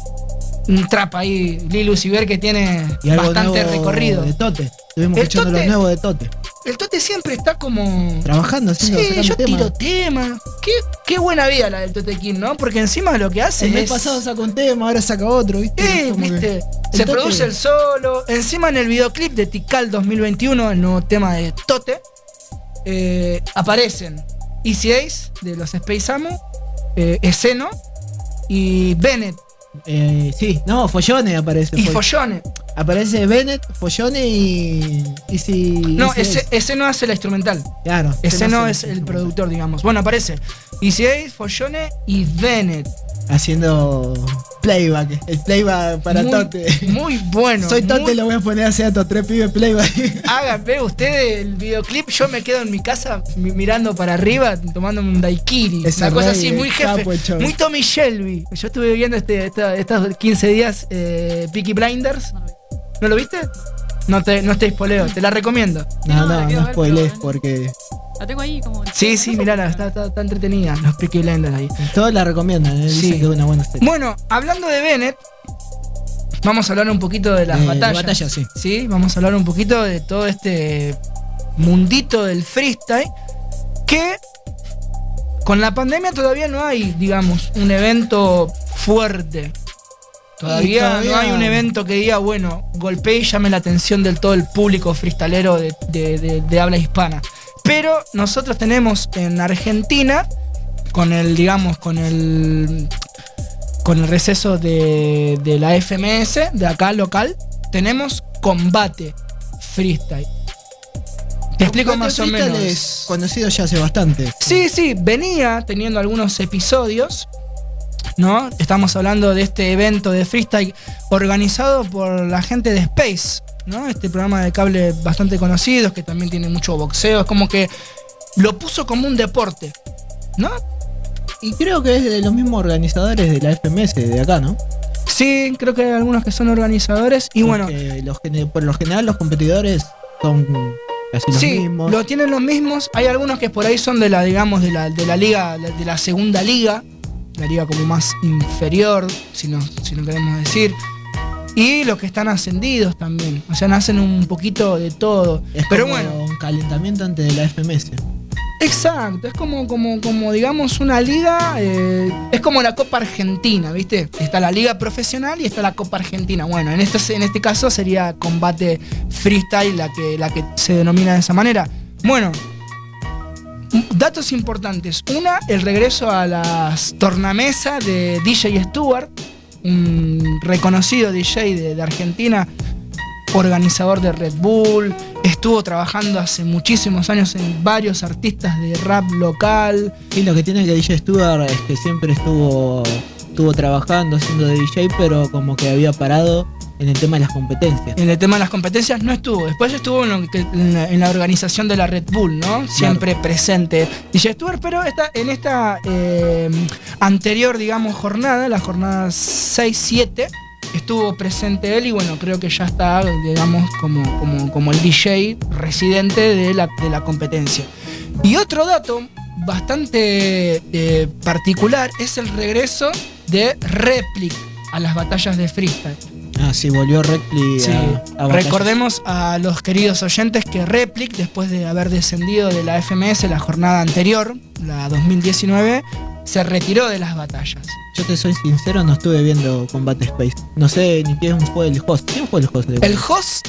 un trap ahí, Lil Uzi Vert, que tiene Y bastante recorrido. De Tote. Estuvimos El escuchando Tote- lo nuevo de Tote. El Tote siempre está como. Trabajando, haciendo, Sí, yo tiro tema. Qué, qué buena vida la del Tote King, ¿no? Porque encima lo que hace El mes es. pasado sacó un tema, ahora saca otro, ¿viste? Eh, que- viste. Se Tote- produce el solo. Encima en el videoclip de Tikal 2021, el nuevo tema de Tote, eh, aparecen Easy Ace de los Space Amo, eh, Eseno y Bennett Eh, sí, no, Follone aparece. y Fo- Follone. Aparece Bennett, Follone y. y si. No, si ese, Eseno hace la instrumental. Claro. Eseno hace- es el productor, digamos. Bueno, aparece Easy Ace, Follone y Bennett. Haciendo playback. El playback para muy, Tote. Muy bueno. Soy Tote, muy- lo voy a poner así a estos tres pibes playback. (laughs) Háganme ustedes el videoclip. Yo me quedo en mi casa mi- mirando para arriba, tomándome un daiquiri. Ese una cosa así, muy jefe. Muy Tommy Shelby. Yo estuve viendo este, esta- estos 15 días eh, Peaky Blinders. ¿No lo viste? No te, no te spoileo, te la recomiendo. No, no, no ver, spoilees porque La tengo ahí como. Sí, sí, mirala, está, está, está entretenida. Los Peaky Blinders ahí. todos la recomiendan, ¿eh? Sí. dicen que es una buena serie. Bueno, hablando de Bennett, vamos a hablar un poquito de las Eh, de batallas. batallas, sí. vamos a hablar un poquito de todo este mundito del freestyle que con la pandemia todavía no hay, digamos, un evento fuerte. Todavía, no hay un evento que diga, bueno, golpee y llame la atención del todo el público freestalero de, de- de- de habla hispana. Pero nosotros tenemos en Argentina, con el, digamos, con el con el receso de, de la FMS, de acá local, tenemos combate freestyle. Te explico más o menos. es conocido ya hace bastante. Sí, sí, venía teniendo algunos episodios, ¿no? Estamos hablando de este evento de freestyle organizado por la gente de Space, ¿no? Este programa de cable bastante conocido, que también tiene mucho boxeo, es como que lo puso como un deporte, ¿no? Y creo que es de los mismos organizadores de la FMS de acá, ¿no? Sí, creo que hay algunos que son organizadores y bueno, los por lo general los competidores son casi los sí, mismos. lo tienen los mismos. Hay algunos que por ahí son de la, digamos, de la, de la liga, de la segunda liga, la liga como más inferior, si no, si no queremos decir. Y los que están ascendidos también. O sea, nacen un poquito de todo. Es Pero como bueno, un calentamiento antes de la FMS. exacto. Es como, como, como digamos, una liga. eh, es como la Copa Argentina, ¿viste? Está la liga profesional y está la Copa Argentina. Bueno, en este, en este caso sería combate freestyle la que, la que se denomina de esa manera. Bueno, datos importantes. Una, el regreso a las tornamesas de DJ Stewart, un reconocido DJ de, de Argentina, organizador de Red Bull, estuvo trabajando hace muchísimos años en varios artistas de rap local. Y lo que tiene que DJ Stuart es que siempre estuvo, estuvo trabajando haciendo de DJ, pero como que había parado en el tema de las competencias. En el tema de las competencias no estuvo. Después estuvo en, lo que- en la, en la organización de la Red Bull, ¿no? Siempre presente. DJ Stewart, pero esta, en esta eh, anterior, digamos, jornada, la jornada 6-7, estuvo presente él y bueno, creo que ya está, digamos, como, como, como el DJ residente de la, de la competencia. Y otro dato bastante eh, particular es el regreso de Replic a las batallas de freestyle. Ah, sí, volvió Sí. a, a. Recordemos a los queridos oyentes que Replic, después de haber descendido de la FMS la jornada anterior, la 2019, se retiró de las batallas. Yo te soy sincero, no estuve viendo Combate Space. No sé ni quién fue el host. ¿Quién fue el host de El host,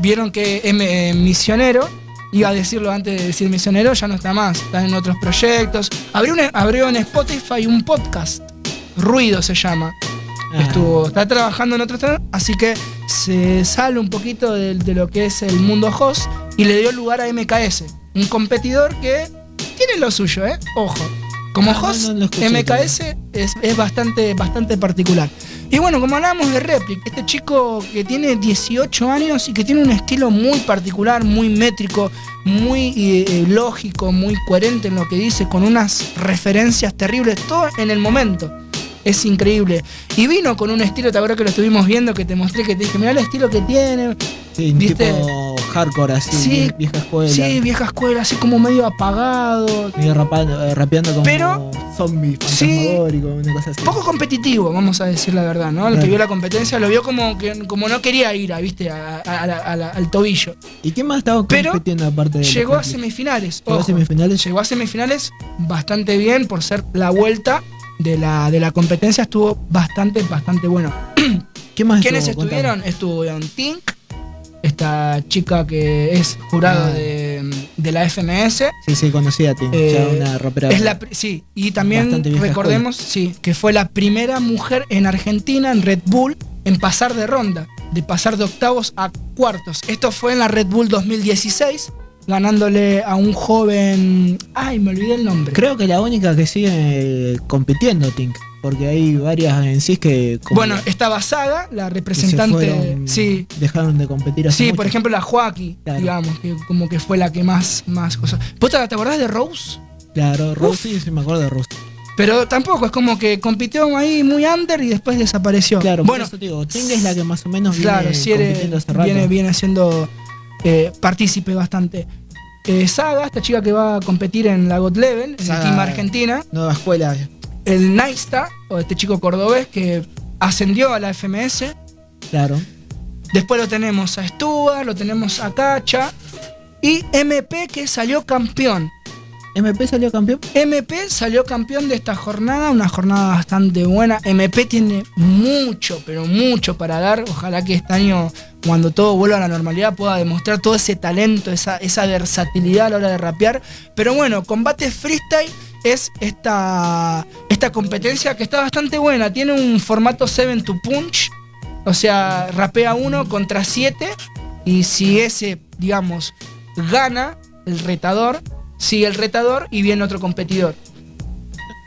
vieron que M, eh, Misionero, iba a decirlo antes de decir Misionero, ya no está más, está en otros proyectos. Abrió en Spotify un podcast, Ruido se llama. Ah, Estuvo, está trabajando en otro tema, así que se sale un poquito de, de lo que es el mundo host y le dio lugar a MKS, un competidor que tiene lo suyo, ¿eh? Ojo. Como Ah, host, no MKS es, es bastante, bastante particular. Y bueno, como hablábamos de Replic, este chico que tiene 18 años y que tiene un estilo muy particular, muy métrico, muy eh, lógico, muy coherente en lo que dice, con unas referencias terribles, todo en el momento. Es increíble. Y vino con un estilo, te acuerdas que lo estuvimos viendo, que te mostré, que te dije, mira el estilo que tiene. Sí, ¿Viste? tipo hardcore así, Sí, vie- vieja escuela. Sí, vieja escuela, así como medio apagado. Medio rapando- eh, rapeando como Pero- zombie, Sí. una cosa así. Poco competitivo, vamos a decir la verdad, ¿no? El que vio la competencia lo vio como que como no quería ir, a, ¿viste? A- a la- a la- al tobillo. ¿Y quién más estaba Pero compitiendo aparte de Llegó a semifinales. Llegó a semifinales. Llegó a semifinales bastante bien por ser la vuelta de la, de la competencia. Estuvo bastante, bastante bueno. (clears throat) ¿Quién más ¿Quiénes estuvo? estuvieron? Estuvieron Tink, esta chica que es jurado Ah. de, de la FMS. Sí, sí, conocí a ti. Eh, ya una rapera. Es la, sí, y también recordemos sí, que fue la primera mujer en Argentina, en Red Bull, en pasar de ronda, de pasar de octavos a cuartos. Esto fue en la Red Bull 2016, ganándole a un joven... Ay, me olvidé el nombre. Creo que la única que sigue compitiendo, Tink. Porque hay varias en sí que. Bueno, estaba Saga, la representante... fueron- sí, Dejaron de competir así. sí, por ejemplo la Joaquín, Claro. digamos, que como que fue la que más, más cosas... ¿Vos te, te acordás de Rose? Claro, Rose, sí, sí, me acuerdo de Rose. Pero tampoco, es como que compitió ahí muy under y después desapareció. Claro, por bueno, eso te digo, Tink es la que más o menos Claro, viene sí, eres- compitiendo hace rato. viene, viene siendo eh, partícipe bastante. Eh, Saga, esta chica que va a competir en la God Level, en Saga. el Team Argentina. Nueva escuela. El Naista, o este chico cordobés que ascendió a la FMS. Claro. Después lo tenemos a Stuart, lo tenemos a Cacha. Y MP que salió campeón. ¿MP salió campeón? MP salió campeón de esta jornada, una jornada bastante buena. MP tiene mucho, pero mucho para dar. Ojalá que este año, cuando todo vuelva a la normalidad, pueda demostrar todo ese talento, esa, esa versatilidad a la hora de rapear. Pero bueno, combate freestyle es esta, esta competencia que está bastante buena. Tiene un formato 7 to punch, o sea, rapea uno contra 7. Y si ese, digamos, gana el retador, sigue el retador y viene otro competidor.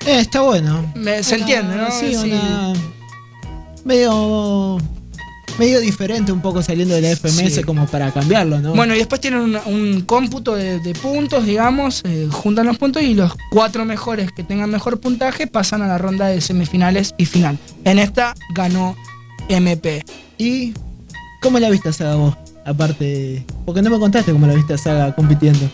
Eh, está bueno. Me- se Una- entiende, ¿no? Sí, Sí. una. Medio. Medio diferente un poco saliendo de la FMS Sí. como para cambiarlo, ¿no? Bueno, y después tienen un, un cómputo de, de puntos, digamos, eh, juntan los puntos y los cuatro mejores que tengan mejor puntaje pasan a la ronda de semifinales y final. En esta ganó MP. ¿Y cómo la viste a Saga vos? Aparte. Porque no me contaste cómo la viste a Saga compitiendo.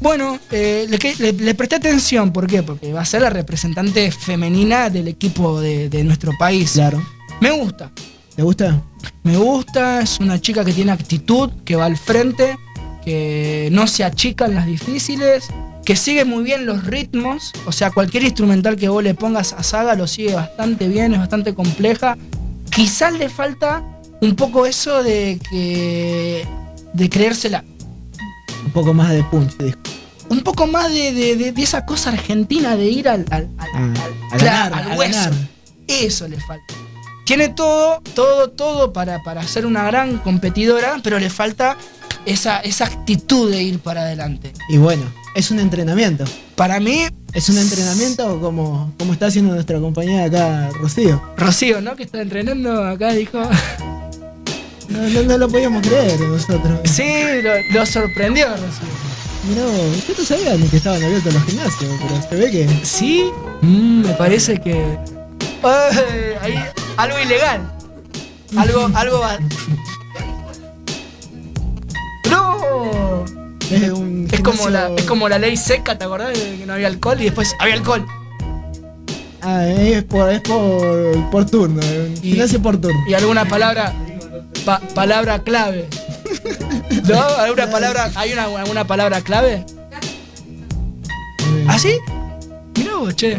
Bueno, eh, le, que- le- le presté atención, ¿por qué? Porque va a ser la representante femenina del equipo de, de nuestro país. Claro. Me gusta. ¿Te gusta? Me gusta, es una chica que tiene actitud, que va al frente, que no se achica en las difíciles, que sigue muy bien los ritmos, o sea, cualquier instrumental que vos le pongas a Saga lo sigue bastante bien, es bastante compleja. Quizás le falta un poco eso de que de creérsela, Un poco más de punch. un poco más de, de- de- de esa cosa argentina de ir al, al- al- a, a claro, ganar, al hueso. Eso le falta. Tiene todo, todo, todo para, para ser una gran competidora, pero le falta esa, esa actitud de ir para adelante. Y bueno, es un entrenamiento. Para mí, Es un entrenamiento como, como está haciendo nuestra compañera acá, Rocío. Rocío, ¿no? Que está entrenando acá, dijo. No, no, no lo podíamos creer nosotros. Sí, lo, lo sorprendió, Rocío. Mirá, yo no sabía ni que estaban abiertos los gimnasios, pero se ve que. Sí, Mm, me parece que. Ay, ahí, algo ilegal. Algo, algo. va- ¡No! Es, un Es como, la, es como la ley seca, ¿te acordás? De que no había alcohol y después había alcohol. Ah, es por, es por, por turno. un Y- Gimnasio por turno. Y alguna palabra. pa- palabra clave. ¿No? ¿Alguna palabra? ¿Hay una, alguna palabra clave? ¿Ah, sí? Mirá vos, che.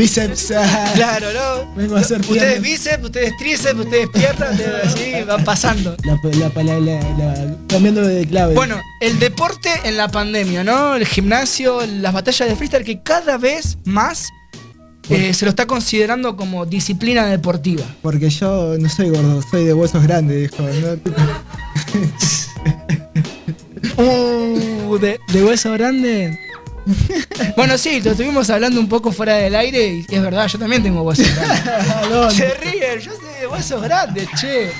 Bíceps. (laughs) Claro, ¿no? Vengo a hacer Ustedes bíceps, ustedes tríceps, ustedes piernas, así, van pasando. La, la, la, cambiando de clave. Bueno, el deporte en la pandemia, ¿no? El gimnasio, las batallas de freestyle, que cada vez más eh, se lo está considerando como disciplina deportiva. Porque yo no soy gordo, soy de huesos grandes, dijo. ¿no? (laughs) Uh, de, de hueso grande. (laughs) bueno, sí, lo estuvimos hablando un poco fuera del aire y es verdad, yo también tengo huesos (laughs) grandes. Se ríen, yo sé, huesos grandes, che.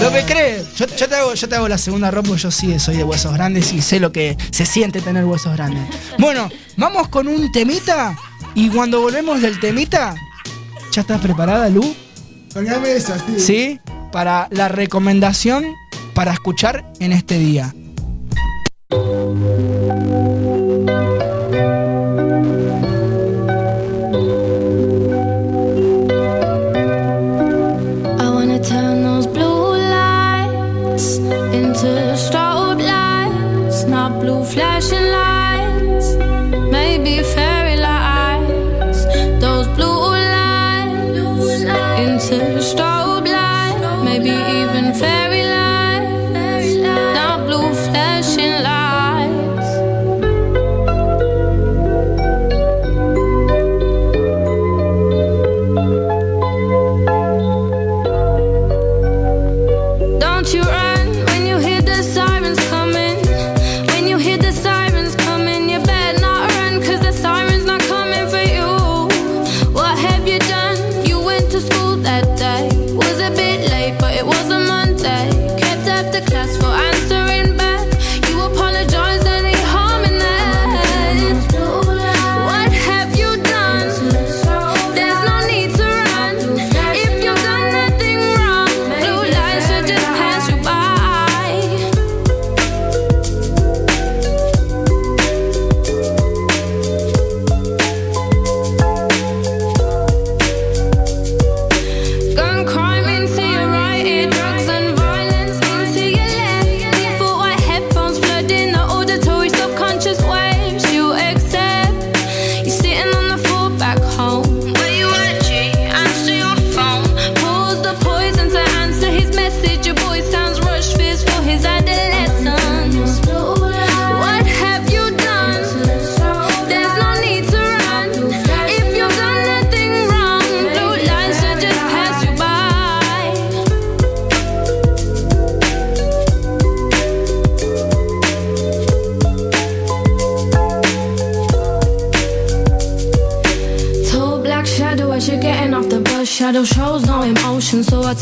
No me crees. Yo, te hago, yo te hago la segunda ropa, yo sí soy de huesos grandes y sé lo que se siente tener huesos grandes. Bueno, vamos con un temita y cuando volvemos del temita, ¿ya estás preparada, Lu? Sí. Sí, para la recomendación para escuchar en este día.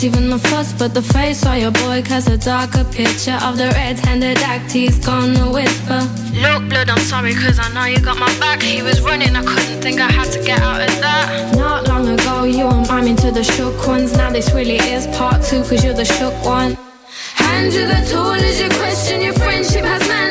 even the fuss but the face or your boy cast a darker picture of the red-handed act he's gonna whisper. Look blood i'm sorry cause i know you got my back. He was running i couldn't think i had to get out of that. Not long ago you were miming to the shook ones. Now this really is part two cause you're the shook one. Hand you the tool as you question your friendship has met.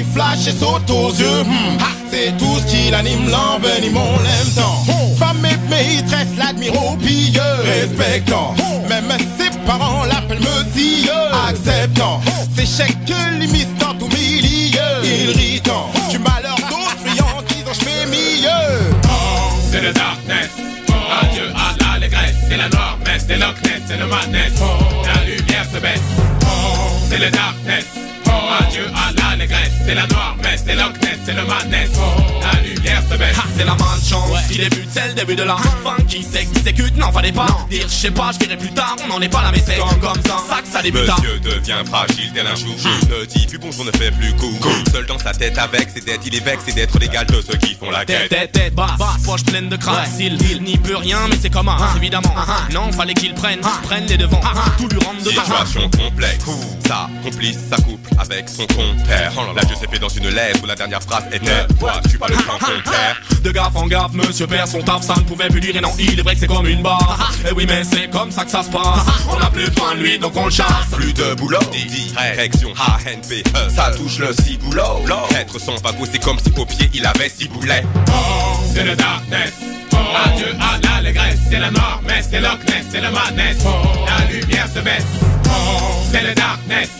Qui flash et saute aux yeux, hmm, c'est tout ce qui l'anime, l'envenime, on l'aime tant. Femme et maîtresse l'admire au pilleux, respectant. Même ses parents l'appellent monsieur, acceptant. C'est chèque que limite dans tout milieu, irritant. Du malheur d'autres, friands, disant je fais mieux. C'est le darkness. Adieu à l'allégresse. C'est la noire messe, c'est Loch Ness, c'est le madness. La lumière se baisse. C'est le darkness. Adieu à l'allégresse. C'est la c'est Ness, c'est le madness. La lumière se baisse. C'est la malchance qui débute, c'est le début de la fin. Qui s'exécute, n'en fallait pas. Dire, je sais pas, je verrai plus tard, on n'en est pas là mais c'est comme, ça, ça que ça débute. Monsieur devient fragile tel un chou Ne dit plus bonjour, ne fait plus coup Seul dans sa tête avec ses dettes, il est vexé c'est d'être l'égal de ceux qui font la Tête, quête. tête, tête, basse, poche pleine de crasse Il, il n'y peut rien mais c'est comme un, évidemment. Non, fallait qu'il prenne, prenne les devants. Tout lui rentre dedans. Situation complexe. Sa complice, sa couple avec son compère. La Dieu s'est fait dans une lettre où la dernière phrase était Vois-tu pas le temps qu'on perd De gaffe en gaffe, monsieur perd son taf, ça ne pouvait plus durer, non, il est vrai que c'est comme une barre. Et oui, mais c'est comme ça que ça se passe. On n'a plus besoin de lui, donc on le chasse. Plus de boulot, direction ANP, ça touche le ciboulot. Être sans bagot, c'est comme si au pied il avait six boulets. C'est le darkness. Adieu à l'allégresse. C'est la noire messe, c'est Loch Ness, c'est le madness. La lumière se baisse. C'est le darkness.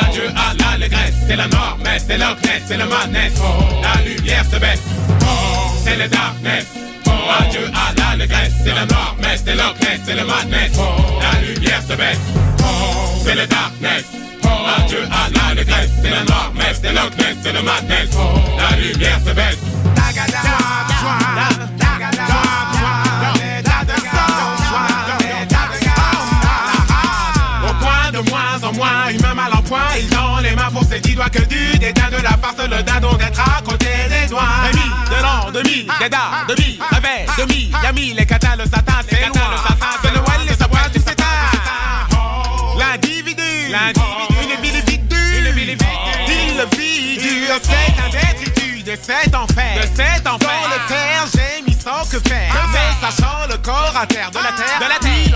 Adieu à l'allégresse. C'est la noire messe, c'est Loch Ness, c'est le madness. La lumière se baisse. C'est le darkness. Adieu à l'allégresse. C'est la noire messe, c'est Loch Ness, c'est le madness. La lumière se baisse. C'est le darkness. Adieu à l'allégresse. C'est la noire messe, c'est Loch Ness, c'est le madness. La lumière se baisse. Point, il tend les mains pour ses dix doigts que du dédain de la farce, le dindon d'être à côté des doigts. Demi, de l'an, demi, dédard, demi, revers, demi, yami, les katas, le satin, c'est loin. C'est le wall, les savoir du sétat. L'individu, une ville vide, il le vit dur, c'est un détritus de cet enfer, de cet enfer. Dans le fer, j'ai mis sans que faire, mais sachant le corps à terre, de la terre, de la terre,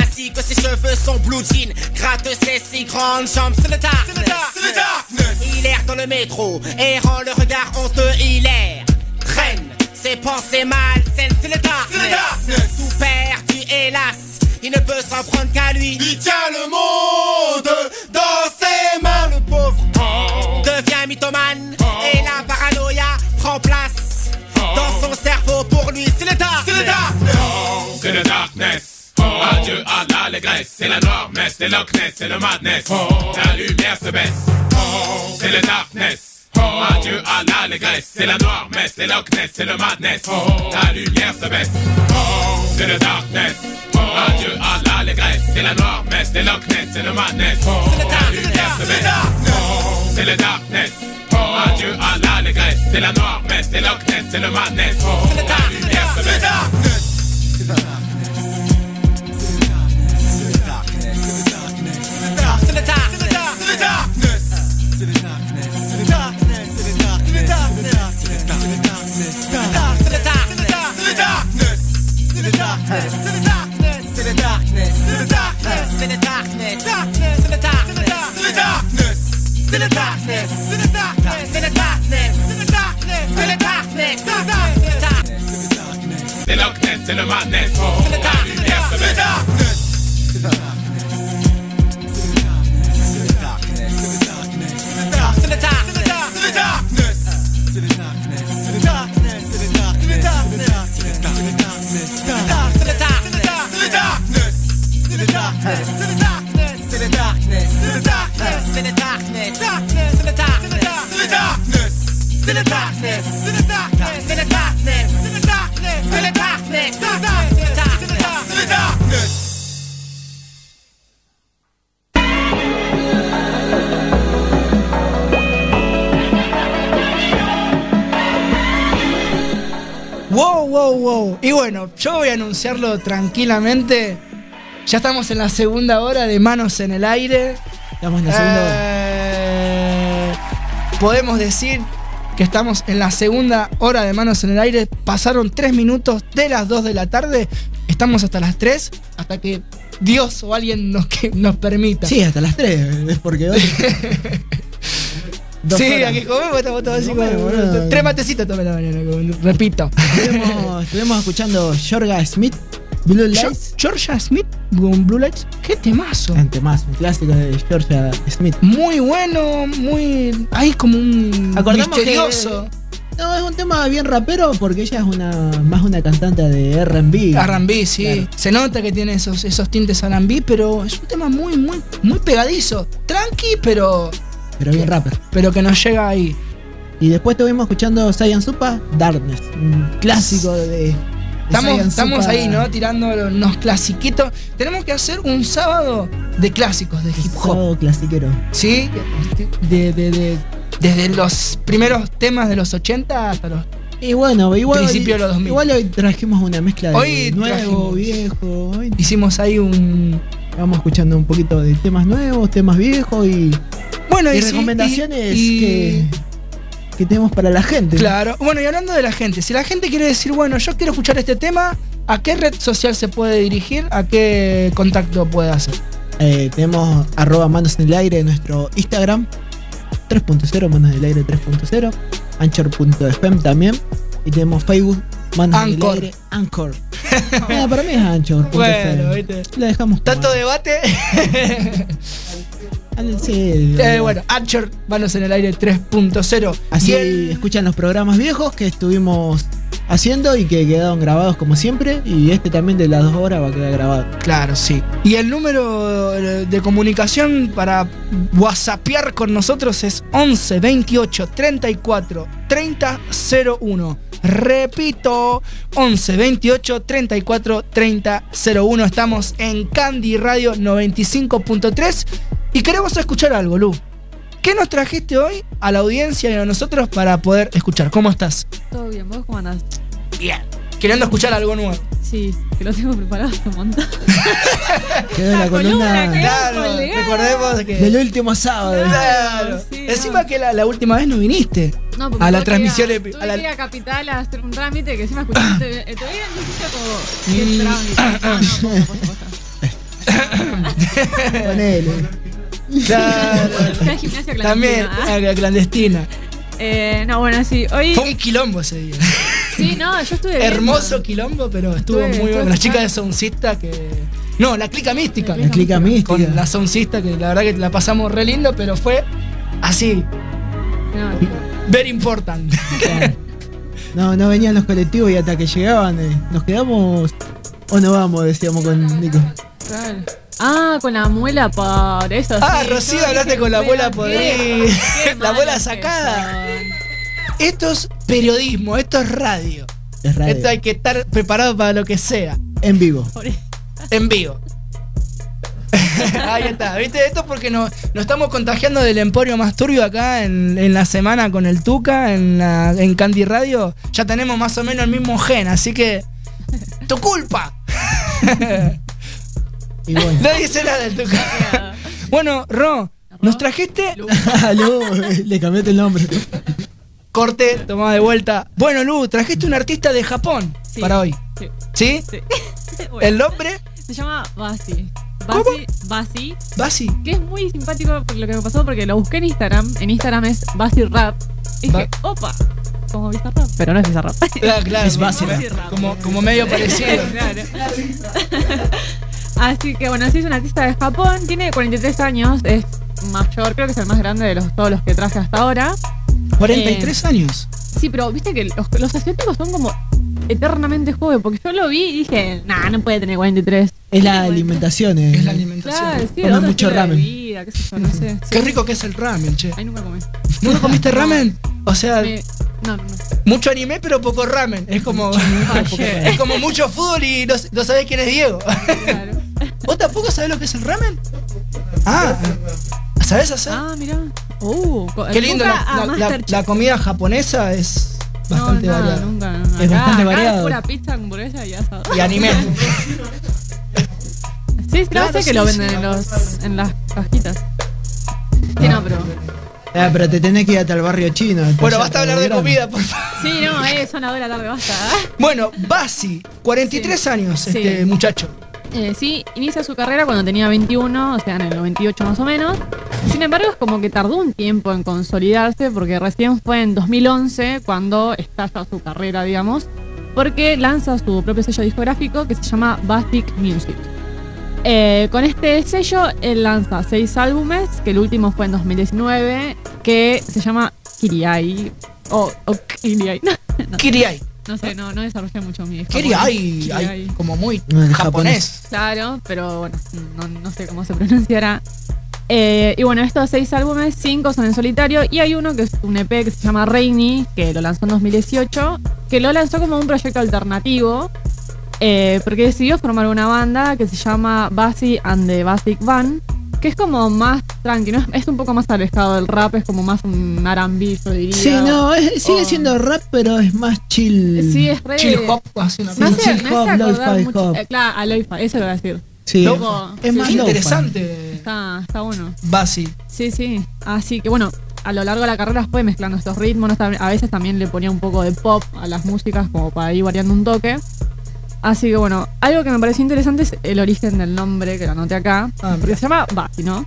Ainsi que ses cheveux sont blue jean, gratte ses si grandes jambes, c'est le darkness. Il erre dans le métro, errant le regard honteux, il erre. Traîne ses pensées malsaines, c'est le darkness. Tout perdu, hélas, il ne peut s'en prendre qu'à lui. Il tient le monde dans ses mains. Le pauvre devient mythomane Adieu à l'allégresse. C'est la noire messe, c'est Loch Ness, c'est le madness. La lumière se baisse. C'est le darkness. Adieu à l'allégresse. C'est la noire messe, c'est Loch Ness, c'est le madness. La lumière se baisse. C'est le darkness. Adieu à l'allégresse. C'est la noire messe, c'est Loch Ness, c'est le madness. La lumière se baisse. C'est le darkness. Adieu à l'allégresse. C'est la noire messe, c'est Loch Ness, c'est le madness. La lumière se baisse. Darkness. C'est le darkness. C'est le darkness. C'est le darkness. C'est le darkness. C'est le darkness. C'est le darkness. C'est le darkness. C'est le darkness. C'est le darkness. C'est le darkness. C'est le darkness. C'est le darkness. C'est Loch Ness, c'est le madness. La lumière se anunciarlo tranquilamente. Ya estamos en la segunda hora de Manos en el Aire. Estamos en la segunda hora. Eh, Podemos decir que estamos en la segunda hora de Manos en el Aire. Pasaron tres minutos de las 2 de la tarde. Estamos hasta las 3, hasta que Dios o alguien nos, que nos permita. Sí, hasta las 3, es porque hoy. (laughs) Dos sí, horas. aquí comemos, estamos todos así bueno. Tres matecitos tomé la mañana, repito. Estuvimos, (laughs) estuvimos escuchando Jorga Smith, Blue Lights. Georgia Smith con Blue Lights. ¡Qué temazo! Un temazo, un clásico de Georgia Smith. Muy bueno, muy. Hay como un. Acordamos misterioso. No, es un tema bien rapero porque ella es una más una cantante de RB. R&B, sí. Se nota que tiene esos, esos tintes R&B, pero es un tema muy, muy, muy pegadizo. Tranqui, pero. Pero bien rapper. Pero que nos llega ahí. Y después estuvimos escuchando Saiyan Supa, Darkness, un clásico de. Estamos, Saiyan estamos Supa. ahí, ¿no? Tirando unos clasiquitos. Tenemos que hacer un sábado de clásicos de hip hop. Sábado clasiquero. ¿Sí? De, de- de- desde los primeros temas de los 80 hasta los. Y bueno, igual, Principio de los 2000. igual hoy trajimos una mezcla de Hoy nuevo, trajimos- viejo. Hoy Hicimos ahí un. vamos escuchando un poquito de temas nuevos, temas viejos y, Bueno, y recomendaciones y- que, que tenemos para la gente. Claro. Bueno, y hablando de la gente, si la gente quiere decir, bueno, yo quiero escuchar este tema, ¿a qué red social se puede dirigir? ¿A qué contacto puede hacer? Eh, tenemos arroba manos en el aire en nuestro Instagram 3.0, manos en el aire 3.0, anchor.fm también. Y tenemos Facebook, manos en el Anchor. aire, Anchor. (laughs) Ah, para mí es Anchor. Bueno, ¿viste? La dejamos. Tanto debate. (laughs) Sí, Eh, bueno, Anchor, manos en el aire 3.0. Así el- escuchan los programas viejos que estuvimos haciendo y que quedaron grabados como siempre. Y este también de las dos horas va a quedar grabado. Claro, sí. Y el número eh, de comunicación para whatsappear con nosotros es 11 28 34 30 01. Repito, 11 28 34 30 01. Estamos en Candy Radio 95.3 y queremos escuchar algo, Lu. ¿Qué nos trajiste hoy a la audiencia y a nosotros para poder escuchar? ¿Cómo estás? Todo bien, ¿vos cómo andás? Bien. Queriendo escuchar algo nuevo. Sí, que lo tengo preparado un montón. (laughs) Quedó la columna Claro, recordemos que. del último sábado. Claro. Encima que la, la última vez no viniste. No, porque a la tuve que transmisión. a- tuve a la- a Capital a hacer un trámite que encima escuchaste. eh, Te oían dijiste como. ¿qué trámite? (laughs) Ponele. Claro. La gimnasia También, clandestina. a la clandestina. Eh, no, bueno, sí. Hoy. Fue un quilombo ese día. Sí, no, yo estuve. viendo. Hermoso quilombo, pero estuvo Estuve- muy bueno. La chica de. Soncista que. No, la clica mística. La clica mística. Con la Soncista, que la verdad que la pasamos re lindo, pero fue así. No, Very important. No, no venían los colectivos y hasta que llegaban eh, nos quedamos o no vamos, decíamos con Nico. claro. Ah, con la muela por eso. Ah, sí, Rocío, hablaste con la qué- podrida. (laughs) La que sacada. Esto es periodismo, esto es radio. Es radio. Esto hay que estar preparado para lo que sea. En vivo. En vivo. (laughs) Ahí está, ¿viste? Esto es porque nos, nos estamos contagiando del emporio más turbio acá en, en la semana con el Tuca, en, la- en Candy Radio. Ya tenemos más o menos el mismo gen, así que. ¡Tu culpa! (laughs) Y bueno. (laughs) No dice nada del Tuca. (laughs) bueno, Ro, nos trajiste. (laughs) Ah, Lu, le cambiaste el nombre. Corte, toma de vuelta. Bueno, Lu, trajiste un artista de Japón Sí, para hoy. sí. ¿Sí? Sí. Bueno, ¿El nombre? Se llama Basi. Basi, Basi, Basi. que es muy simpático por lo que me pasó porque lo busqué en Instagram. En Instagram es Basi Rap. Y dije, opa, como Bizarrap. Pero no es Bizarrap. Claro, claro. Es Basi, como, ¿no? como, como medio parecido. Claro. Así que bueno, sí es un artista de Japón, tiene 43 años, es mayor, creo que es el más grande de los, todos los que traje hasta ahora. 43 años. Sí, pero viste que los, los asiáticos son como eternamente jóvenes, porque yo lo vi y dije, nah, no puede tener 43. Es la alimentación. eh. Es la alimentación. Claro, sí, Come otro mucho ramen. vida, qué sé yo, no sé. Qué rico que es el ramen, che. Ahí nunca comí. ¿Nunca comiste ramen? O sea, Me- No, no, no. mucho anime pero poco ramen. Es como, (laughs) es como mucho fútbol y no, no sabés quién es Diego. Claro. ¿Vos tampoco sabés lo que es el ramen? Ah, ¿sabés hacer? Ah, mira. Uh, Qué lindo, nunca la, la- la- comida japonesa es bastante no, no, variada. Nunca, no. Es Acá- bastante acá variado. Es pura pizza, hamburguesa y asado. Y anime. (laughs) Sí, Claro, sé sí, que lo sí. venden en, los, en las cajitas. Sí, no, pero. Ah, pero te tenés que ir hasta el barrio chino. Bueno, basta hablar de comida, por favor. Sí, no, 2 de la tarde, basta. Bueno, Basi, 43 años este Sí. muchacho. Eh, sí, inicia su carrera cuando tenía 21, o sea, en el 98 más o menos. Sin embargo, es como que tardó un tiempo en consolidarse, porque recién fue en 2011 cuando estalla su carrera, digamos, porque lanza su propio sello discográfico que se llama Bastic Music. Eh, con este sello, él lanza seis álbumes, que el último fue en 2019, que se llama Kiriai. O, o Kiriai. (laughs) Kiriai. No sé, no, no desarrollé mucho mi Kiriai, japonés. ay, como muy en japonés. Claro, pero bueno, no, no sé cómo se (laughs) pronunciará. Eh, y bueno, estos seis álbumes, cinco son en solitario y hay uno que es un EP que se llama Rainy, que lo lanzó en 2018, que lo lanzó como un proyecto alternativo, eh, porque decidió formar una banda que se llama Basi and the Basic Band, que es como más tranquilo, es, es un poco más alejado del rap, es como más un yo diría. Sí, no, es- sigue O- siendo rap, pero es más chill. Sí, es re... Chill hop, así una hace, chill hop, lo-fi hop. eh, claro, a lo-fi, eso lo voy a decir. Sí, es más sí. Interesante, Está, está bueno. Basi. Sí, sí. Así que bueno, a lo largo de la carrera fue mezclando estos ritmos. ¿no? A veces también le ponía un poco de pop a las músicas como para ir variando un toque. Así que bueno, algo que me pareció interesante es el origen del nombre, que lo anoté acá. Ah, porque se llama Basi, ¿no?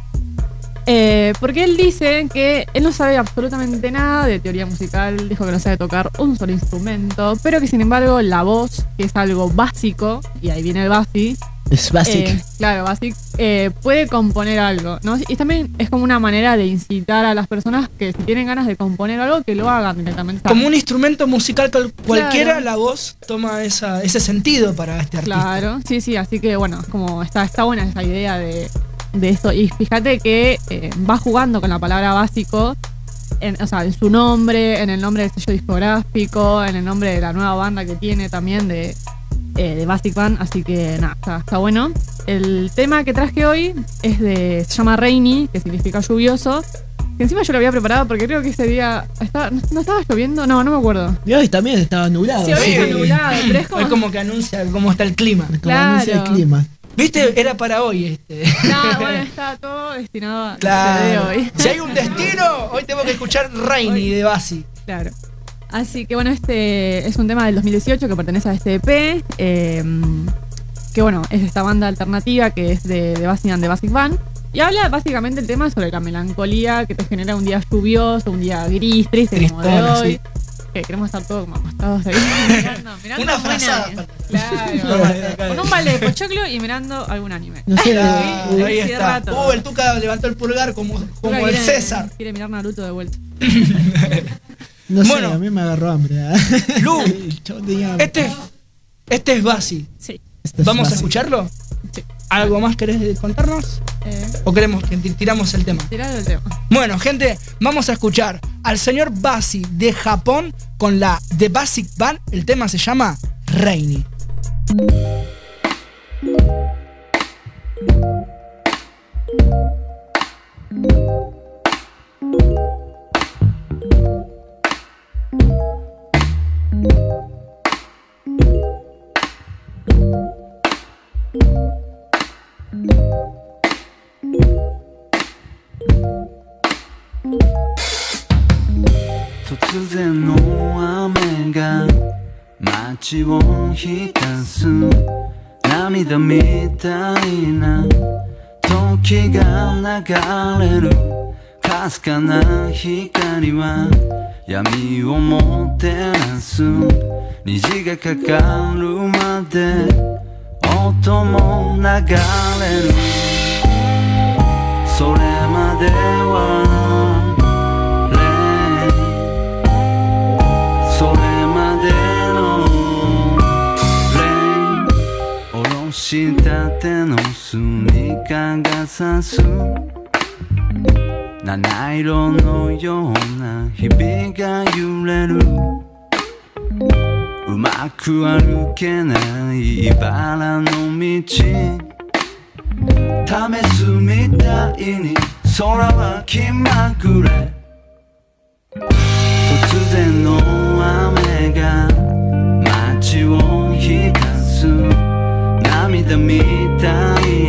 Eh, porque él dice que él no sabe absolutamente nada de teoría musical, dijo que no sabe tocar un solo instrumento, pero que sin embargo la voz, que es algo básico, y ahí viene el basi, Es basic. eh, claro, basic, eh, puede componer algo, ¿no? Y también es como una manera de incitar a las personas que si tienen ganas de componer algo, que lo hagan directamente. Como un instrumento musical cual- cualquiera, Claro. la voz toma esa, ese sentido para este artista. Claro, sí, sí, así que bueno, es como está, está buena esa idea de, de esto. Y fíjate que eh, va jugando con la palabra básico, en, o sea, en su nombre, en el nombre del sello discográfico, en el nombre de la nueva banda que tiene también de, eh, de Basic Band, así que nada, está, está bueno. El tema que traje hoy es de, se llama Rainy, que significa lluvioso. Que encima yo lo había preparado porque creo que ese día. estaba- ¿No no estaba lloviendo? No, no me acuerdo. Y hoy también estaba nublado. Sí, hoy está nublado, pero es como- que anuncia cómo está el clima. Como Claro. anuncia el clima. ¿Viste? Era para hoy este. No, bueno, está todo destinado a Claro. hoy. Si hay un destino, hoy tengo que escuchar Rainy de Basi. Claro. Así que bueno, este es un tema del 2018 que pertenece a este EP. eh, que bueno, es esta banda alternativa que es de, de Basic and the Basic Band. Y habla básicamente el tema sobre la melancolía que te genera un día lluvioso, un día gris, triste como de hoy. sí. Que queremos estar todos como acostados ahí. (laughs) mirando, mirando Una anime. Claro. Con un balde de pochoclo y mirando algún anime. No sé, Ah, Sí, ahí sí, está. rato. Uh, el Tuca levantó el pulgar como, como el quiere- César. Quiere mirar Naruto de vuelta. (laughs) No sé, Bueno. a mí me agarró hambre. ¿eh? (laughs) Lu, (laughs) este, este es Basi. Sí. Este es ¿Vamos a escucharlo? Sí. ¿Algo más querés contarnos? Eh, ¿O queremos que ti- tiramos el tema? tirado el tema. Bueno, gente, vamos a escuchar al señor Basi de Japón con la The Basic Band. El tema se llama Rainy. 時が流れる。かすかな光は闇をもてなす。虹がかかるまで。音も流れる。それまではそれまでのレイン。おろしたてのスニーカーがさす七色のような日々が揺れる。うまく歩けない茨の道。試すみたいに空は気まぐれ。突然の雨が街を浸す。涙みたい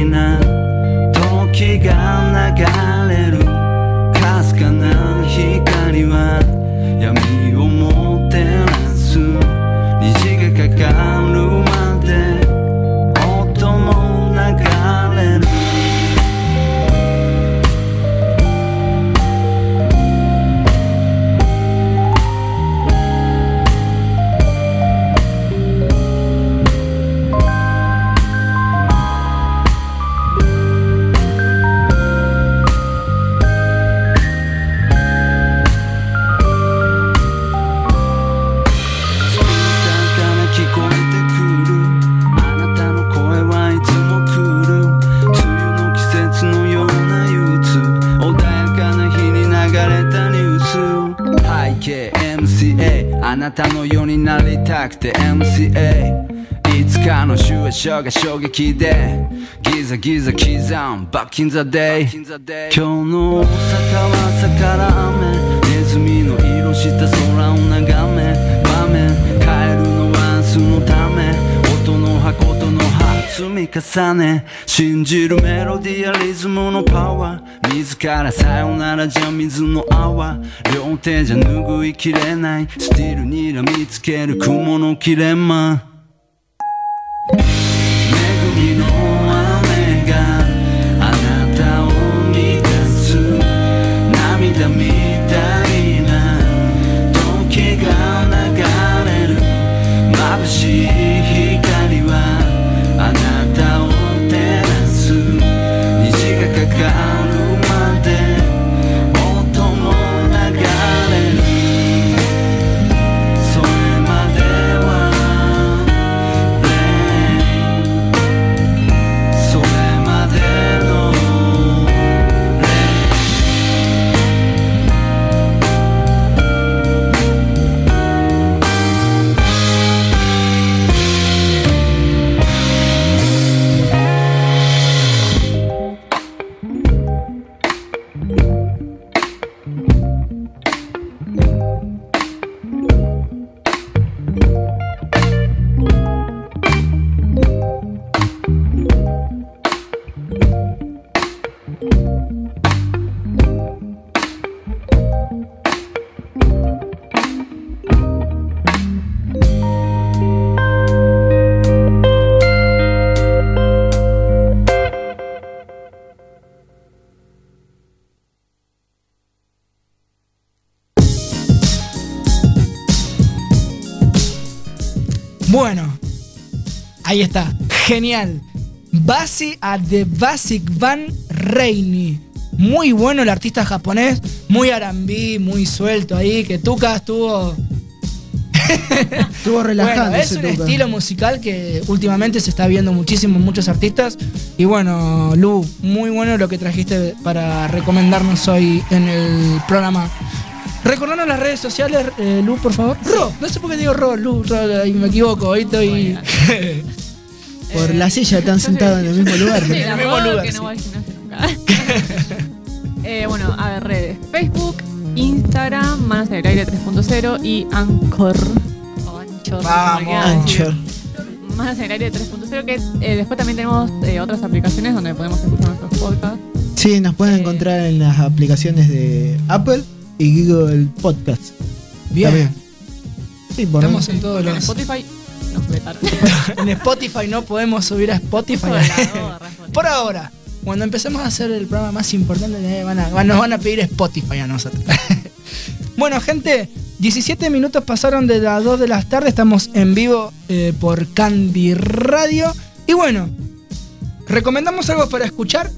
なたのようになりたくて MCA いつかのシチュエーションが衝撃で。ギザギザ刻むバッキンザデイ。今日の大阪は朝から雨。ネズミの色した空を眺め。積み重ね信じるメロディアリズムのパワー自らさよならじゃ水の泡両手じゃ拭いきれないスティールにらみつける雲の切れ間 ahí está. Genial. Basi a The Basic Van Reini. Muy bueno el artista japonés, muy arambí, muy suelto ahí, que Tuca estuvo... (laughs) Estuvo relajando. Bueno, es un Tuca. estilo musical que últimamente se está viendo muchísimo en muchos artistas. Y bueno, Lu, muy bueno lo que trajiste para recomendarnos hoy en el programa. Recordarnos las redes sociales, eh, Lu, por favor. Ro, no sé por qué digo Ro, Lu, Ro, me equivoco, hoy estoy... (laughs) Por la silla están sentados en el mismo lugar. Sí, ¿no? la mismo lugar, que sí. no voy al gimnasio nunca. (laughs) Eh, bueno, a ver, redes. Facebook, Instagram, Manos en el Aire 3.0 y Anchor. O Anchor. Vamos. Anchor. Manos en el Aire 3.0, que eh, después también tenemos eh, otras aplicaciones donde podemos escuchar nuestros podcasts. Sí, nos pueden encontrar en las aplicaciones de Apple y Google Podcast. Bien. También. Sí, por Estamos en todos En los... Spotify nos vetaron. (laughs) en Spotify no podemos subir a Spotify. (laughs) Por ahora. Cuando empecemos a hacer el programa más importante, eh, van a- nos van a pedir Spotify a nosotros. (laughs) bueno, gente, 17 minutos pasaron de las 2 de la tarde. Estamos en vivo eh, por Candy Radio. Y bueno, ¿recomendamos algo para escuchar?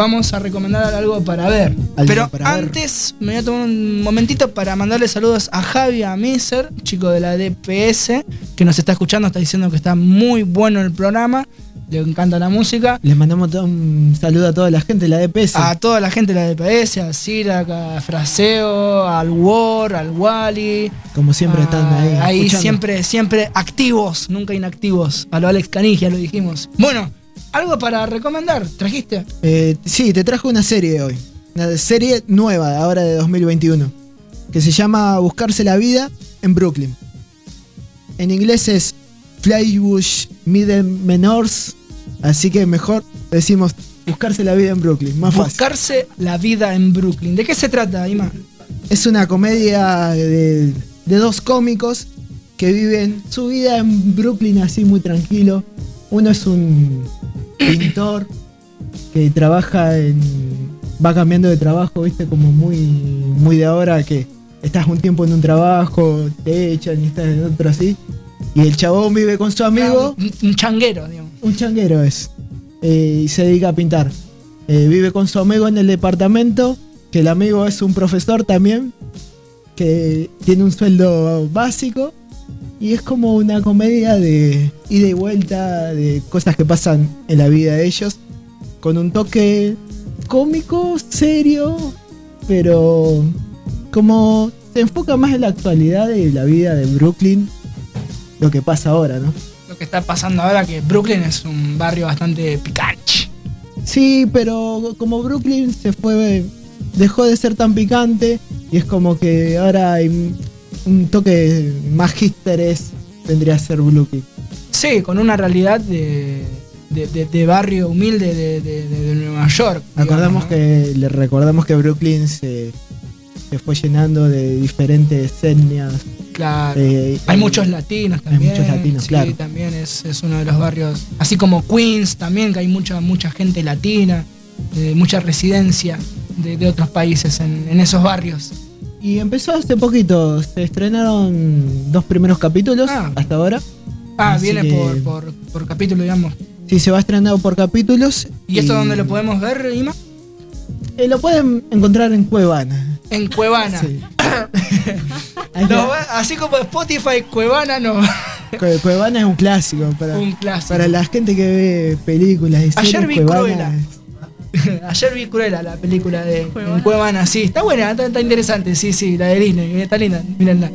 Vamos a recomendar algo para ver. Algo Pero para ver. antes me voy a tomar un momentito para mandarle saludos a Javi a Miser, chico de la DPS, que nos está escuchando, está diciendo que está muy bueno el programa, le encanta la música. Les mandamos todo un saludo a toda la gente de la DPS. A toda la gente de la DPS, a Sirac, a Fraseo, al War, al Wally. Como siempre están ahí. Ahí escuchando. siempre, siempre activos, nunca inactivos. A lo Alex Canigia lo dijimos. Bueno, algo para recomendar, ¿trajiste? Eh, sí, te trajo una serie hoy. Una serie nueva, ahora de 2021. Que se llama Buscarse la vida en Brooklyn. En inglés es Flybush Middle Menors. Así que mejor decimos Buscarse la vida en Brooklyn. Más fácil. Buscarse la vida en Brooklyn. ¿De qué se trata, Ima? Es una comedia de, de dos cómicos que viven su vida en Brooklyn así muy tranquilo. Uno es un pintor que trabaja en. va cambiando de trabajo, viste, como muy, muy de ahora que estás un tiempo en un trabajo, te echan y estás en otro así. Y el chabón vive con su amigo. Un, un changuero, digamos. Un changuero es. eh, y se dedica a pintar. Eh, vive con su amigo en el departamento. Que el amigo es un profesor también. Que tiene un sueldo básico. Y es como una comedia de ida y vuelta. De cosas que pasan en la vida de ellos. Con un toque cómico, serio. Pero como se enfoca más en la actualidad de la vida de Brooklyn, lo que pasa ahora, ¿no? Lo que está pasando ahora que Brooklyn es un barrio bastante picante. Sí, pero como Brooklyn se fue, dejó de ser tan picante y es como que ahora hay un toque más hipsteres, vendría a ser Brooklyn. Sí, con una realidad de, de, de- de barrio humilde de, Nueva York. Acordamos que, le recordamos que Brooklyn se, se fue llenando de diferentes etnias. Claro. Eh, hay muchos latinos hay también. muchos latinos, sí, claro. también es, es uno de los barrios. Así como Queens también, que hay mucha, mucha gente latina, eh, mucha residencia de, de otros países en, en esos barrios. Y empezó hace poquito, se estrenaron dos primeros capítulos hasta ahora. Ah, Así viene que- por, por, por capítulo, digamos. Sí, se va estrenando por capítulos. ¿Y esto dónde lo podemos ver, Ima? Eh, lo pueden encontrar en Cuevana. En Cuevana. No, (coughs) está. así como Spotify, Cuevana no. Cue- Cuevana es un clásico para, Un clásico. para la gente que ve películas y. Ayer vi Cuevana Cruella. (laughs) Ayer vi Cruella, la película de Cuevana. Sí, está buena, está, está interesante. Sí, sí, la de Disney. Está linda, mírenla.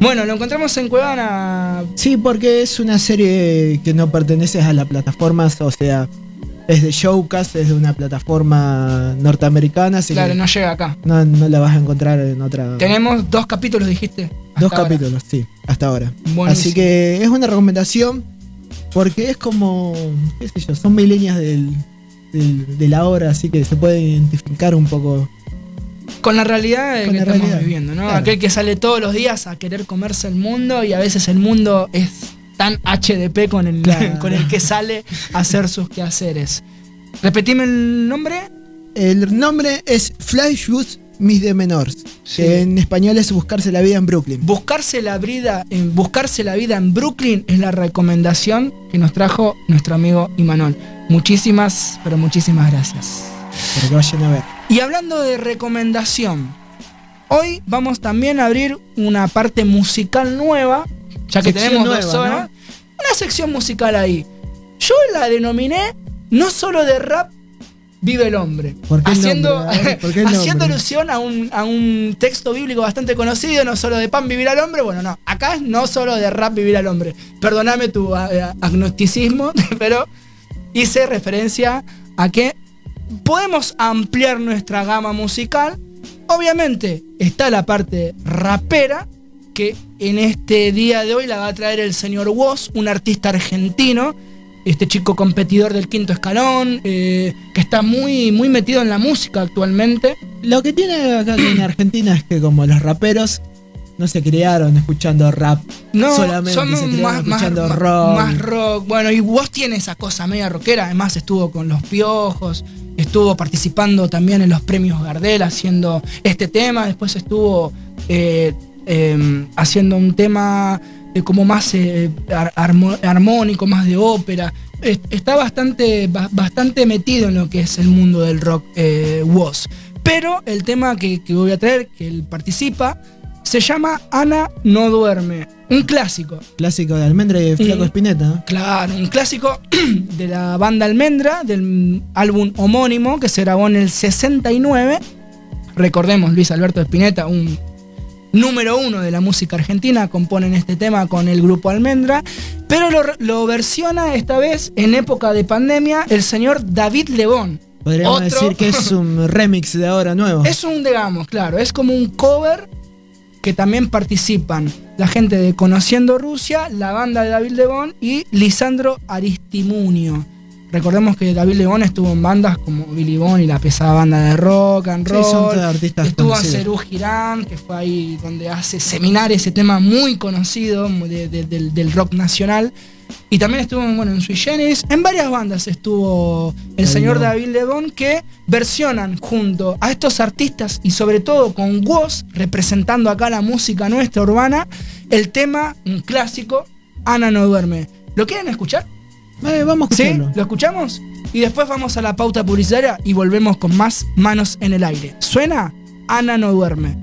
Bueno, lo encontramos en Cuevana. Sí, porque es una serie que no pertenece a las plataformas, o sea, es de Showcast, es de una plataforma norteamericana, así Claro, que no llega acá. no, no la vas a encontrar en otra. Tenemos dos capítulos, dijiste. Dos ahora. capítulos, sí, hasta ahora. Buenísimo. Así que es una recomendación porque es como, qué sé yo, son milenias del, de la hora, así que se puede identificar un poco. Con la realidad Con que la estamos realidad, viviendo, ¿no? claro. Aquel que sale todos los días a querer comerse el mundo y a veces el mundo es tan HDP con el, Claro. (laughs) con el que sale a hacer sus quehaceres. Repetime el nombre. El nombre es Flashbus Mis de Menors, que en español es Buscarse la vida en Brooklyn. Buscarse la vida en buscarse la vida en Brooklyn es la recomendación que nos trajo nuestro amigo Imanol. Muchísimas, pero muchísimas gracias. Que vayan a ver. Y hablando de recomendación, hoy vamos también a abrir una parte musical nueva, ya que Sección tenemos nueva, dos horas. Una sección musical ahí. Yo la denominé no solo de rap vive el hombre. ¿Por qué el haciendo nombre? A ver, ¿por qué el (laughs) haciendo alusión a un, a un texto bíblico bastante conocido, no solo de pan vivir al hombre, bueno, no, acá es no solo de rap vivir al hombre. Perdóname tu agnosticismo, (laughs) pero hice referencia a que podemos ampliar nuestra gama musical. Obviamente está la parte rapera, que en este día de hoy la va a traer el señor Woz, un artista argentino, este chico competidor del quinto escalón, eh, que está muy, muy metido en la música actualmente. Lo que tiene acá en Argentina es que como los raperos no se criaron escuchando rap No, solamente, se criaron más, escuchando más- rock. más rock. Bueno, y vos tiene esa cosa media rockera. Además, estuvo con los piojos. Estuvo participando también en los premios Gardel haciendo este tema. Después estuvo eh, eh, haciendo un tema eh, como más eh, ar- armónico, más de ópera. Es- Está bastante, ba- bastante metido en lo que es el mundo del rock eh, Woz. Pero el tema que, que voy a traer, que él participa, se llama Ana no duerme. Un clásico. Clásico de Almendra y Flaco. Espineta. ¿no? Claro, un clásico (clears throat) de la banda Almendra, del álbum homónimo que se grabó en el 69. Recordemos, Luis Alberto Spinetta, un número uno de la música argentina, componen este tema con el grupo Almendra, pero lo, lo versiona esta vez en época de pandemia el señor David Lebón. Podríamos Otro- decir que es (laughs) un remix de ahora nuevo. Es un, digamos, claro, es como un cover que también participan la gente de Conociendo Rusia, la banda de David Lebón y Lisandro Aristimunio. Recordemos que David Lebón estuvo en bandas como Billy Bond y la pesada banda de rock and Sí, roll. son todos artistas estuvo en conocidos. Cerú Girán, que fue ahí donde hace seminar ese tema muy conocido de- de- del, del rock nacional. Y también estuvo bueno, en Sui Generis. En varias bandas estuvo el señor Lebón. David Lebón que versionan junto a estos artistas y sobre todo con Woz representando acá la música nuestra urbana el tema, un clásico, Ana no duerme. ¿Lo quieren escuchar? Eh, vamos a ¿Sí? ¿Lo escuchamos? Y después vamos a la pauta publicitaria y volvemos con más manos en el aire. ¿Suena? Ana no duerme.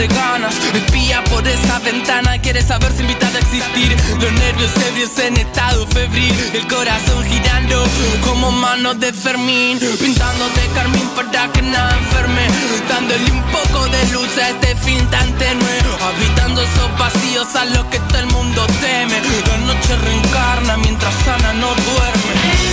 De ganas. Espía por esa ventana, quiere saber si invitada a existir. Los nervios ebrios en estado febril, el corazón girando como mano de Fermín. Pintando de carmín para que nada enferme. Dándole un poco de luz a este fin tan tenue. Habitando esos vacíos a los que todo el mundo teme. La noche reencarna mientras Ana no duerme.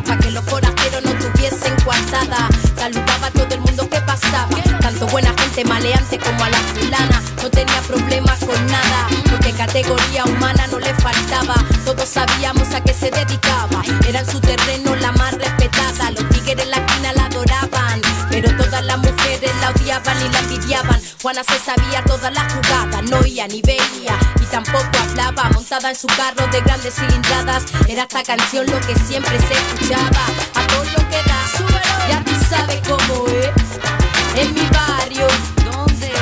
Para que los forasteros no Saludaba a todo el mundo que pasaba, tanto buena gente maleante como a la fulana. No tenía problemas con nada, porque categoría humana no le faltaba. Todos sabíamos a qué se dedicaba, era en su terreno la más respetada. Los tigres en la esquina la adoraban, pero todas las mujeres la odiaban y la envidiaban. Juana se sabía todas las jugadas, no oía ni veía y tampoco hablaba. Montada en su carro de grandes cilindradas, era esta canción lo que siempre se escuchaba. A todo lo que ya tú sabes cómo es. En mi barrio, ¿dónde?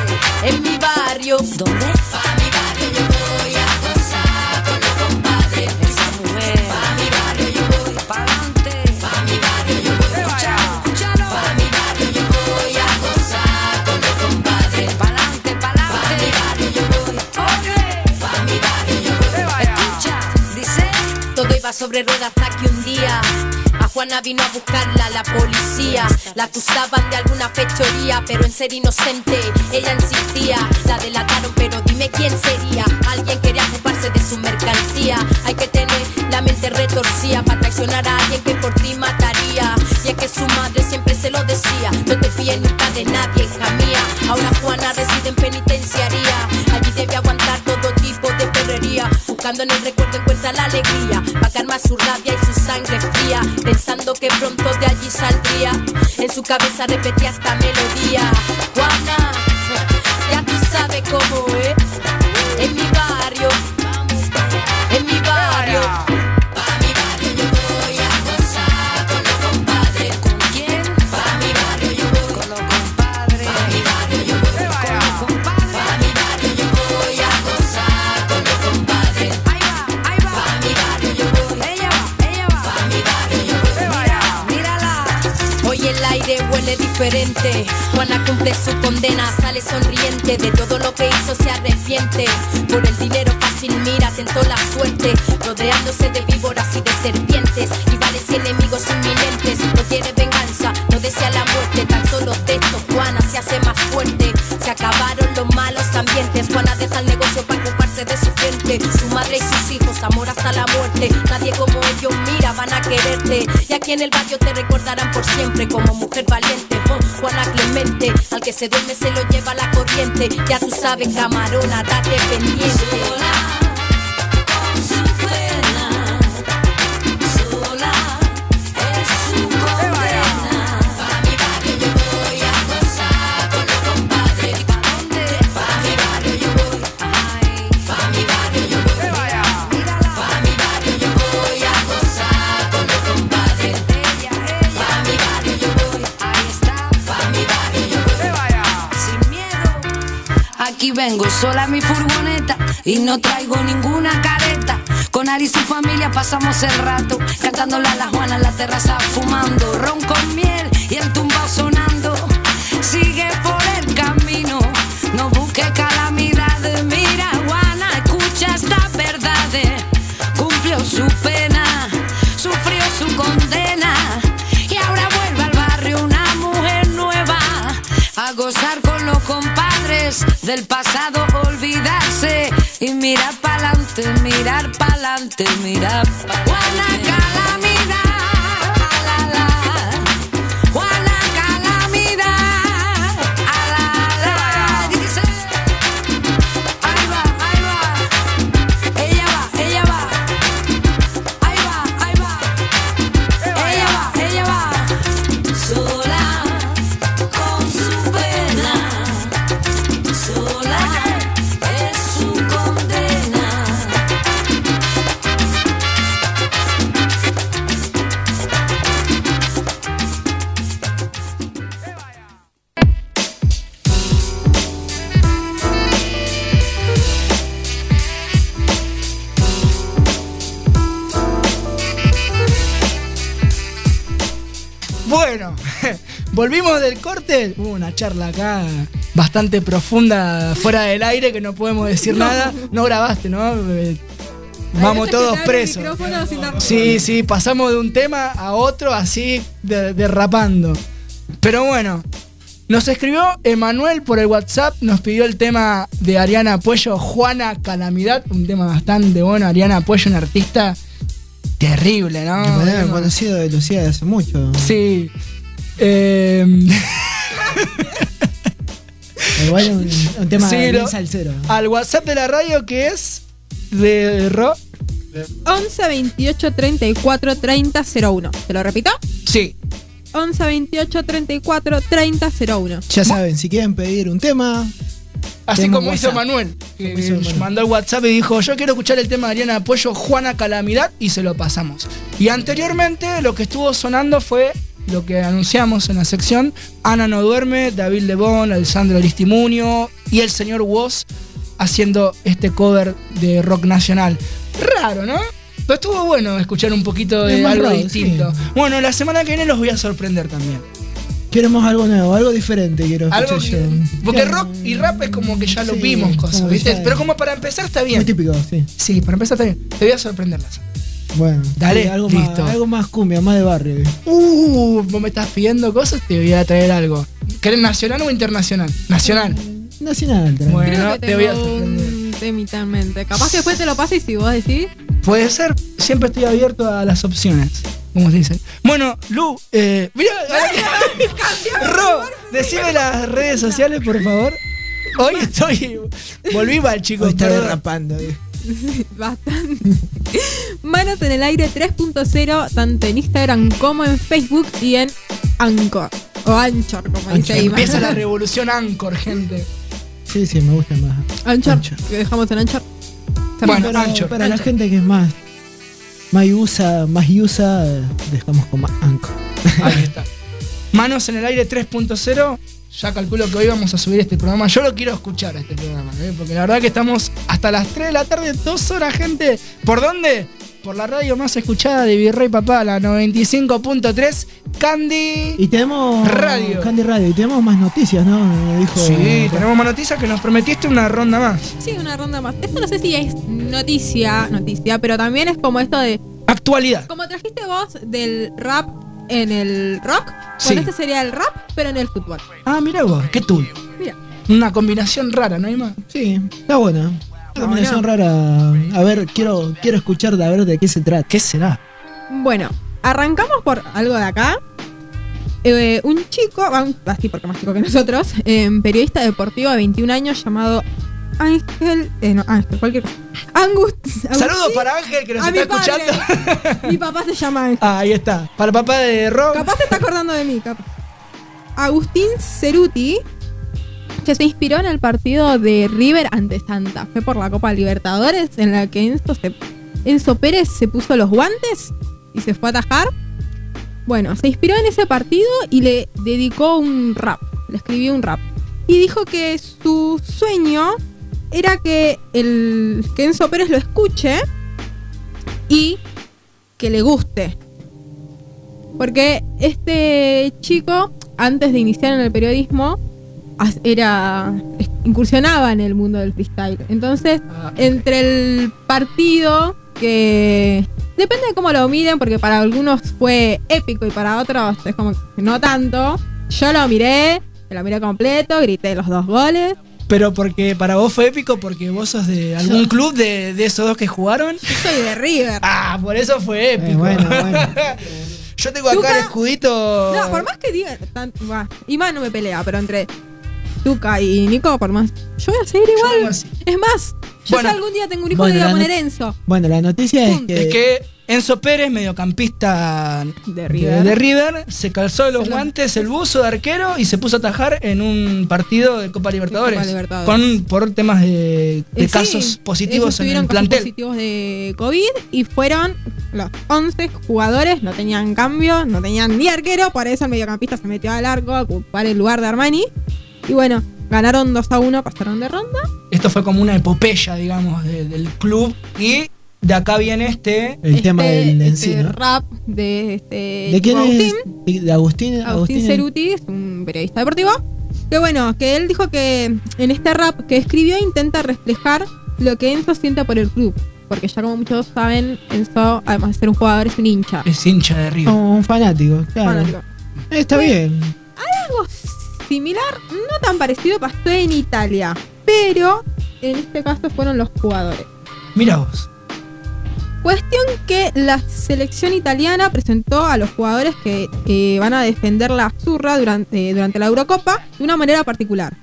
En mi barrio, ¿dónde? Pa' mi barrio yo voy a gozar con los compadres. Esa mujer, pa' mi barrio yo voy, pa'lante. Pa' mi barrio yo voy, escuchalo, escuchalo. Pa' mi barrio yo voy a gozar con los compadres. Pa'lante, pa'lante. Pa' mi barrio yo voy, oye. Pa' mi barrio yo voy, escucha, dice. Todo iba sobre ruedas hasta que un día Juana vino a buscarla la policía. La acusaban de alguna fechoría, pero en ser inocente ella insistía. La delataron, pero dime quién sería. Alguien quería ocuparse de su mercancía. Hay que tener la mente retorcida para traicionar a alguien que por ti mataría. Y es que su madre siempre se lo decía: No te fíes nunca de nadie, hija mía. Ahora Juana reside en penitenciaría. Allí debe aguantar Buscando en el recuerdo encuentra la alegría. Va a calmar su rabia y su sangre fría. Pensando que pronto de allí saldría. En su cabeza repetía esta melodía. Juana, diferente. Juana cumple su condena, sale sonriente. De todo lo que hizo se arrepiente. Por el dinero fácil mira, tentó la suerte. Rodeándose de víboras y de serpientes. Rivales y enemigos inminentes. No quiere venganza, no desea la muerte. Tan solo de esto Juana se hace más fuerte. Su madre y sus hijos, amor hasta la muerte. Nadie como ellos mira, van a quererte. Y aquí en el barrio te recordarán por siempre como mujer valiente. Oh, Juana Clemente, al que se duerme se lo lleva la corriente. Ya tú sabes, camarona, date pendiente. Vengo sola en mi furgoneta y no traigo ninguna careta. Con Ari y su familia pasamos el rato, cantándole a la Juana en la terraza, fumando ron con miel y el tumbao sonando. Sigue por el camino, no busque calamidades. Mira, Juana, escucha esta verdad. Cumplió su del pasado, olvidarse y mirar pa'lante, mirar pa'lante, mirar pa'lante. Volvimos del corte. Hubo una charla acá bastante profunda fuera del aire que no podemos decir nada. No grabaste, ¿no? Eh, Vamos todos presos. Sí, sí, pasamos de un tema a otro así de- derrapando. Pero bueno, nos escribió Emanuel por el WhatsApp, nos pidió el tema de Ariana Puello, Juana Calamidad, un tema bastante bueno. Ariana Puello, una artista terrible, ¿no? Me había Bueno, conocido de Lucía de hace mucho. Sí. Eh, Igual un, un tema Sí, bien lo- salsero. al WhatsApp de la radio que es de Ro. 11 28 34 30 01. ¿Te lo repito? Sí. 11 28 34 30 01. Ya saben, si quieren pedir un tema. Así como hizo. Manuel, que Como hizo Manuel. mandó el WhatsApp y dijo, yo quiero escuchar el tema de Ariana Apoyo, Juana Calamidad, y se lo pasamos. Y anteriormente lo que estuvo sonando fue lo que anunciamos en la sección, Ana no duerme, David Lebón, Alessandro Aristimunio y el señor Woz haciendo este cover de rock nacional. Raro, ¿no? Pero estuvo bueno escuchar un poquito de algo distinto. sí. Bueno, la semana que viene los voy a sorprender también. Queremos algo nuevo, algo diferente quiero escuchar Algo yo. Porque rock y rap es como que ya lo Sí, vimos cosas, ¿viste? Pero como para empezar está bien. Muy típico, sí. Sí, para empezar está bien. Te voy a sorprender las. Bueno, Dale, sí, algo, listo. Más, algo más cumbia, más de barrio. Uh, vos me estás pidiendo cosas, te voy a traer algo. ¿Querés nacional o internacional? Nacional. Nacional. Bueno, Creo que te voy a un temita en mente. Capaz que después te lo pases y si vos decís. Puede ser, siempre estoy abierto a las opciones, como se dicen. Bueno, Lu, eh, mira, (laughs) Ro, decime las redes sociales, por favor. Hoy estoy, volví mal, chicos. Hoy está derrapando. eh. (laughs) Bastante. Manos en el aire 3.0, tanto en Instagram como en Facebook y en Anchor. O Anchor, como dice ahí. Empieza la (laughs) revolución Anchor, gente. Sí, sí, me gusta más. Anchor, que dejamos en Anchor. Bueno, para, Anchor. para la gente que es más más usa, más usa, dejamos como Anchor. Ahí está. Manos en el aire 3.0. Ya calculo que hoy vamos a subir este programa. Yo lo quiero escuchar este programa, ¿eh? porque la verdad que estamos hasta las 3 de la tarde, dos horas, gente. ¿Por dónde? por la radio más escuchada de Virrey Papá, la 95.3, Candy. Y tenemos Radio. Candy Radio. Y tenemos más noticias, ¿no? Me dijo. Sí, tenemos más noticias que nos prometiste una ronda más. Sí, una ronda más. Esto no sé si es noticia, noticia, pero también es como esto de. Actualidad. Como trajiste vos del rap en el rock, Sí. bueno, este sería el rap, pero en el fútbol. Ah, mira vos, qué tú. Mira. Una combinación rara, ¿no hay más? Sí, está buena. Una combinación rara. A ver, quiero, quiero escuchar de a ver de qué se trata. ¿Qué será? Bueno, arrancamos por algo de acá. Eh, un chico, así porque más chico que nosotros, eh, periodista deportivo de 21 años llamado Ángel. Eh, no, Ángel, cualquier. Angus. Saludos para Ángel que nos A está mi padre. escuchando. (laughs) Mi papá se llama Ángel. Ah, ahí está. Para el papá de Rob. Capaz se está acordando de mí, capaz. Agustín Ceruti, que se inspiró en el partido de River ante Santa Fe por la Copa Libertadores, en la que Enzo, se- Enzo Pérez se puso los guantes y se fue a atajar. Bueno, se inspiró en ese partido y le dedicó un rap, le escribió un rap. Y dijo que su sueño era que, el, que Enzo Pérez lo escuche y que le guste. Porque este chico, antes de iniciar en el periodismo, era incursionaba en el mundo del freestyle. Entonces, entre el partido que depende de cómo lo miren, porque para algunos fue épico y para otros es como que no tanto. Yo lo miré, lo miré completo, grité los dos goles. Pero porque para vos fue épico, porque vos sos de algún Yo- club de, de esos dos que jugaron. Yo soy de River. Ah, por eso fue épico. (laughs) Yo tengo acá Tuca- el escudito. No, por más que diga. tan- más no me pelea, pero entre Tuca y Nico, por más. Yo voy a seguir igual. Es más, yo Bueno. si algún día tengo un hijo, Bueno, le voy a poner Enzo. Bueno, la noticia es que. Es que Enzo Pérez, mediocampista de River. de River, se calzó los guantes, el buzo de arquero y se puso a atajar en un partido de Copa Libertadores. Copa Libertadores. Con, por temas de, de Eh, sí, casos ellos positivos en tuvieron el casos plantel. positivos de COVID y fueron los 11 jugadores, no tenían cambio, no tenían ni arquero, por eso el mediocampista se metió al arco a ocupar el lugar de Armani. Y bueno, ganaron 2 a 1, pasaron de ronda. Esto fue como una epopeya, digamos, de- del club. Y de acá viene este. El tema del en sí, Este ¿no? rap de este ¿De quién Agustín. es? De Agustín. Agustín Ceruti, es un periodista deportivo. Que bueno, que él dijo que en este rap que escribió intenta reflejar lo que Enzo siente por el club. Porque ya como muchos saben, Enzo, además de ser un jugador, es un hincha. Es hincha de River. Como un fanático, claro. Fanático. Eh, Está bien. Algo similar, no tan parecido, pasó en Italia. Pero en este caso fueron los jugadores. Mira vos. Cuestión que la selección italiana presentó a los jugadores que eh, van a defender la zurra durante, durante la Eurocopa de una manera particular.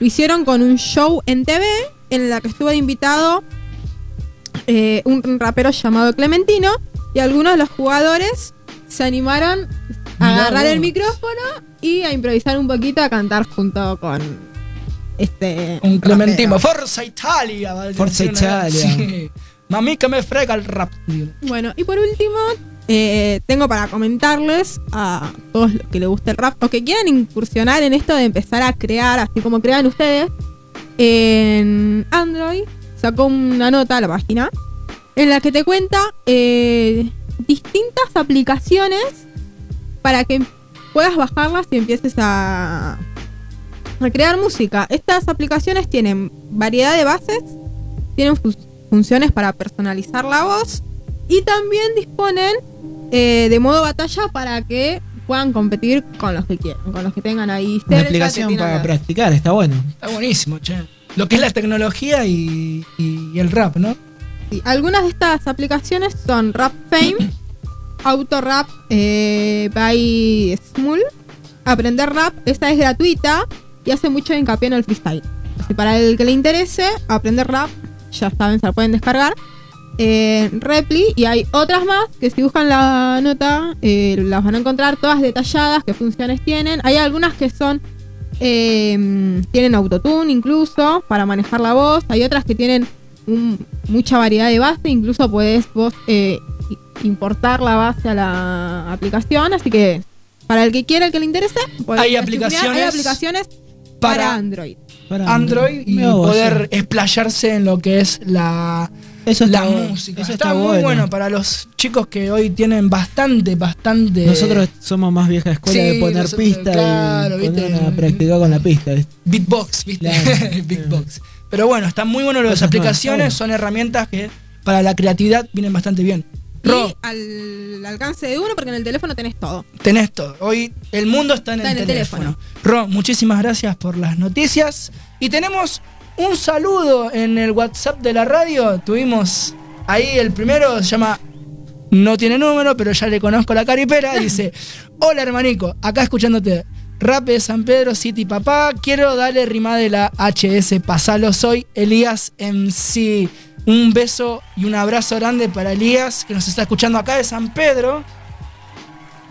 Lo hicieron con un show en TV en la que estuvo de invitado eh, un rapero llamado Clementino y algunos de los jugadores se animaron agarrar vos. el micrófono y a improvisar un poquito, a cantar junto con este Un Clementino. Forza Italia. va a Forza Italia. Sí. Mami que me frega el rap. Bueno, y por último, eh, tengo para comentarles a todos los que les guste el rap o que quieran incursionar en esto de empezar a crear, así como crean ustedes, en Android sacó una nota a la página en la que te cuenta eh, distintas aplicaciones para que puedas bajarlas y empieces a, a crear música. Estas aplicaciones tienen variedad de bases, tienen fu- funciones para personalizar la voz y también disponen eh, de modo batalla para que puedan competir con los que quieran, con los que tengan ahí cerca, Una aplicación para practicar, está bueno. Está buenísimo, che. Lo que es la tecnología y, y- y el rap, ¿no? Sí, algunas de estas aplicaciones son Rap Fame, Autorap eh, by Smul, Aprender Rap, esta es gratuita y hace mucho hincapié en el freestyle. Así para el que le interese, Aprender Rap, ya saben, se la pueden descargar. Eh, Repli y hay otras más que si buscan la nota eh, las van a encontrar todas detalladas, qué funciones tienen. Hay algunas que son eh, tienen autotune incluso para manejar la voz. Hay otras que tienen mucha variedad de base. Incluso puedes vos eh, importar la base a la aplicación. Así que para el que quiera, el que le interese, Hay aplicaciones hay aplicaciones para, para Android. Android y vos, poder explayarse en lo que es la Eso está la música. eso está, está muy bueno. bueno. para los chicos que hoy tienen bastante, bastante. Nosotros somos más vieja escuela Sí, de poner nosotros, pista claro, y viste. poner a practicar con la pista. ¿viste? Beatbox, ¿viste? Claro. (laughs) Beatbox. Pero bueno, están muy buenas las aplicaciones, son herramientas que para la creatividad vienen bastante bien. Ro, Y al alcance de uno, porque en el teléfono tenés todo. tenés todo. Hoy el mundo está en, Está el, en el teléfono. Ro, muchísimas gracias por las noticias. Y tenemos un saludo en el WhatsApp de la radio. Tuvimos ahí el primero, se llama. No tiene número, pero ya le conozco la caripera. (laughs) Dice: Hola hermanico, acá escuchándote. Rap de San Pedro City Papá. Quiero darle rima de la HS. Pasalo, soy Elías MC. Un beso y un abrazo grande para Elías, que nos está escuchando acá de San Pedro.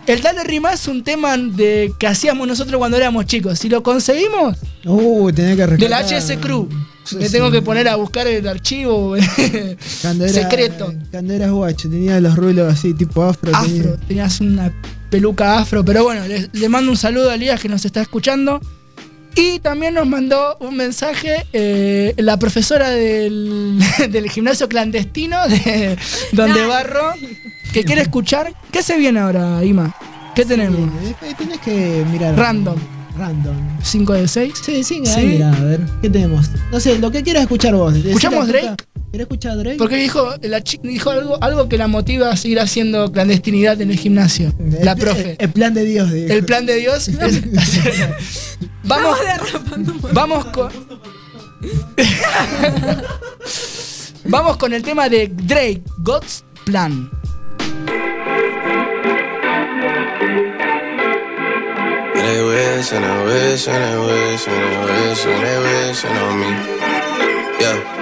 El Dale Rima es un tema de, que hacíamos nosotros cuando éramos chicos. Si lo conseguimos, Uh, tenía que rescatar. HS Crew. Me sí. tengo que poner a buscar el archivo (laughs) Cuando era- secreto. Cuando eras guacho, tenía los rulos así, tipo afro. Afro, tenía- tenías una peluca afro. Pero bueno, le, le mando un saludo a Elías que nos está escuchando. Y también nos mandó un mensaje eh, la profesora del, (laughs) del gimnasio clandestino de (laughs) donde barro que quiere escuchar. ¿Qué se viene ahora, Ima? ¿Qué tenemos? Eh, Tenés que mirar. Random. Random. ¿5 de 6? Sí, sí, Sí. ahí, mirá, a ver, ¿qué tenemos? No sé, lo que quieras escuchar vos. ¿Escuchamos Drake? ¿Querés escuchar a Drake? Porque dijo, la dijo algo, algo que la motiva a seguir haciendo clandestinidad en el gimnasio. La profe. El, plan de Dios, dijo. El plan de Dios (laughs) es Vamos, vamos con. vamos con el tema de Drake, God's Plan. They wish and they wish and they wish and they wish and they wishing on me. Yeah.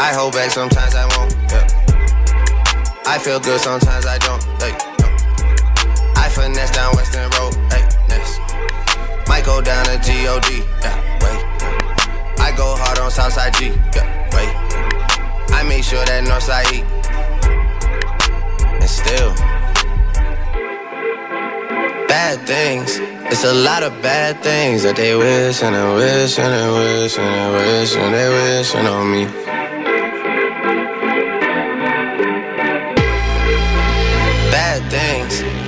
I hold back sometimes I won't. Yeah. I feel good sometimes I don't. Hey, no. I finesse down Western Road. Hey, next. Might go down to God. Yeah, wait. I go hard on Southside G. Yeah, wait. I make sure that Northside E. And still. Bad things. It's a lot of bad things that they wish and they wish and they wish and they wish and they wishing on me.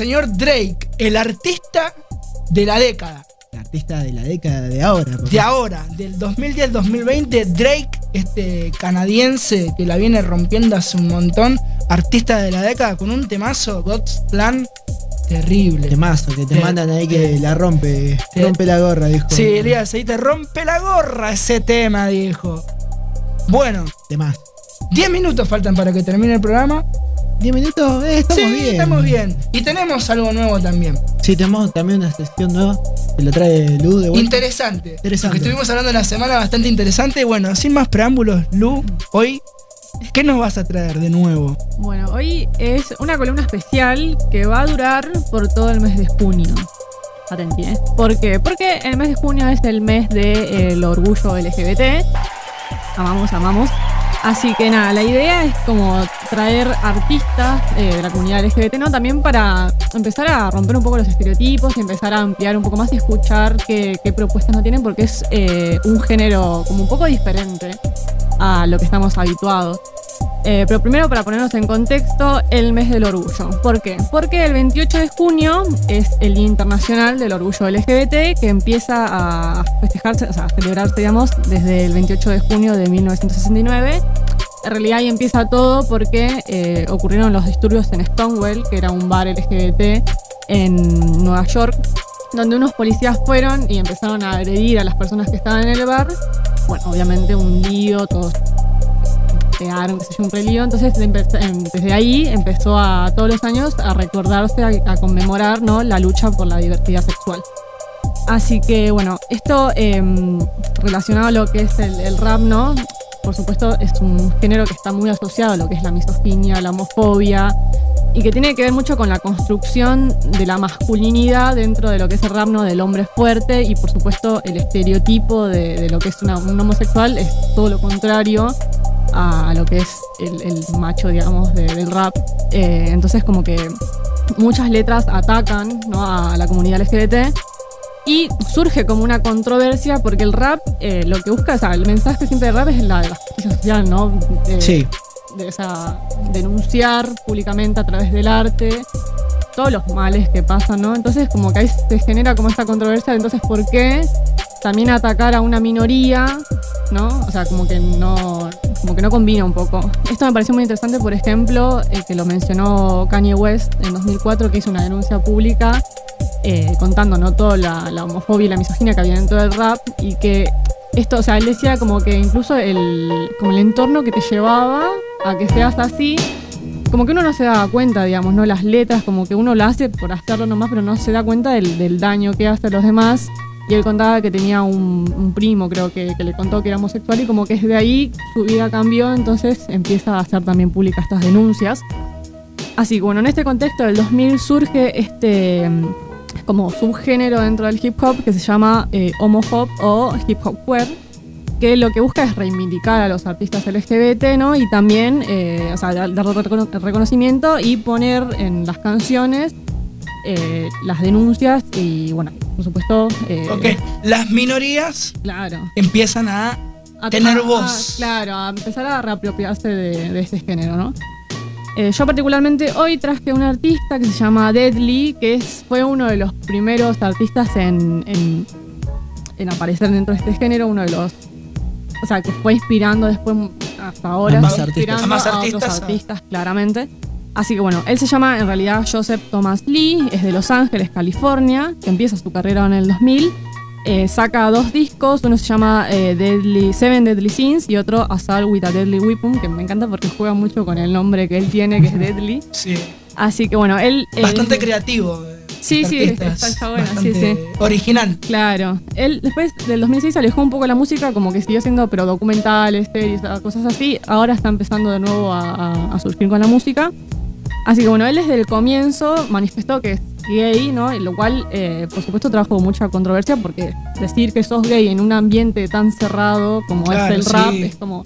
Señor Drake, el artista de la década. El artista de la década de ahora. De ahora, del 2010-2020, Drake, este canadiense que la viene rompiendo hace un montón, artista de la década con un temazo, God's Plan, terrible. Temazo, que te Te- mandan ahí que la rompe, te- rompe la gorra, dijo. Sí, Elías, ahí te rompe la gorra ese tema, dijo. Bueno, Temás. 10 minutos faltan para que termine el programa. 10 minutos, eh, estamos sí, bien. estamos bien. Y tenemos algo nuevo también. Sí, tenemos también una sesión nueva que lo trae Lu de vuelta. Interesante. Interesante. Porque estuvimos hablando la semana bastante interesante. Bueno, sin más preámbulos, Lu, hoy, ¿qué nos vas a traer de nuevo? Bueno, hoy es una columna especial que va a durar por todo el mes de junio. Atenti, ¿eh? ¿Por qué? Porque el mes de junio es el mes del orgullo LGBT. Amamos, amamos. Así que nada, la idea es como traer artistas eh, de la comunidad LGBT, ¿no? También para empezar a romper un poco los estereotipos y empezar a ampliar un poco más y escuchar qué, propuestas no tienen, porque es eh, un género como un poco diferente a lo que estamos habituados. Eh, pero primero, para ponernos en contexto, el mes del orgullo. ¿Por qué? Porque el 28 de junio es el Día Internacional del Orgullo LGBT que empieza a festejarse, o sea, a celebrarse, digamos, desde el 28 de junio de 1969. En realidad ahí empieza todo porque eh, ocurrieron los disturbios en Stonewall, que era un bar LGBT en Nueva York, donde unos policías fueron y empezaron a agredir a las personas que estaban en el bar. Bueno, obviamente un lío, todos qué sé yo, un relío. Entonces em, desde ahí empezó a todos los años a recordarse, a, a conmemorar ¿no? la lucha por la diversidad sexual. Así que bueno, esto em, relacionado a lo que es el, el rap, ¿no? Por supuesto es un género que está muy asociado a lo que es la misoginia, la homofobia y que tiene que ver mucho con la construcción de la masculinidad dentro de lo que es el rap, ¿no? Del hombre fuerte y por supuesto el estereotipo de, de lo que es una- un homosexual es todo lo contrario a lo que es el, el macho, digamos, de- del rap. Eh, entonces como que muchas letras atacan ¿no? a la comunidad LGBT y surge como una controversia porque el rap eh, lo que busca, o sea, el mensaje siempre del rap es la de la justicia social, ¿no? De- Sí. de esa denunciar públicamente a través del arte todos los males que pasan, ¿no? Entonces como que ahí se genera como esta controversia, entonces ¿por qué también atacar a una minoría, ¿no? O sea, como que no como que no combina un poco. Esto me pareció muy interesante, por ejemplo, eh, que lo mencionó Kanye West en 2004 que hizo una denuncia pública eh, contando ¿no? toda la, la homofobia y la misoginia que había dentro del rap y que esto, o sea, él decía como que incluso el, como el entorno que te llevaba a que seas así, como que uno no se daba cuenta, digamos, ¿no? Las letras, como que uno lo hace por hacerlo nomás, pero no se da cuenta del, del daño que hace a los demás. Y él contaba que tenía un, primo, creo que, le contó que era homosexual y como que desde ahí su vida cambió, entonces empieza a hacer también públicas estas denuncias. Así que bueno, en este contexto del 2000 surge este mm, como subgénero dentro del hip hop que se llama eh, homo hop o hip hop queer, que lo que busca es reivindicar a los artistas LGBT, ¿no? Y también, eh, o sea, dar dar recono- reconocimiento y poner en las canciones eh, las denuncias y, bueno, por supuesto... eh, Ok, las minorías Claro. empiezan a, a- tener a- voz. a- claro, a empezar a reapropiarse de, de este género, ¿no? Eh, yo particularmente hoy traje un artista que se llama Deadly, que es, fue uno de los primeros artistas en, en, en aparecer dentro de este género, uno de los... O sea, que fue inspirando después hasta ahora, A más fue artistas. inspirando A más a, artistas, otros ah. artistas, claramente. Así que bueno, él se llama en realidad Joseph Thomas Lee, es de Los Ángeles, California, que empieza su carrera en el 2000. Eh, saca dos discos, uno se llama eh, Deadly, Seven Deadly Sins y otro Assault with a Deadly Weapon, que me encanta porque juega mucho con el nombre que él tiene, que es Deadly. (laughs) Sí. Así que bueno, él... eh, Bastante creativo. Sí, sí, artista, está, es está sí, sí. Original. Claro. Él después del 2006 se alejó un poco la música, como que siguió haciendo pero documentales, series, cosas así. Ahora está empezando de nuevo a, a- a surgir con la música. Así que bueno, él desde el comienzo manifestó que es gay, ¿no? Y lo cual, eh, por supuesto, trajo mucha controversia porque decir que sos gay en un ambiente tan cerrado como Claro, es el sí. rap es como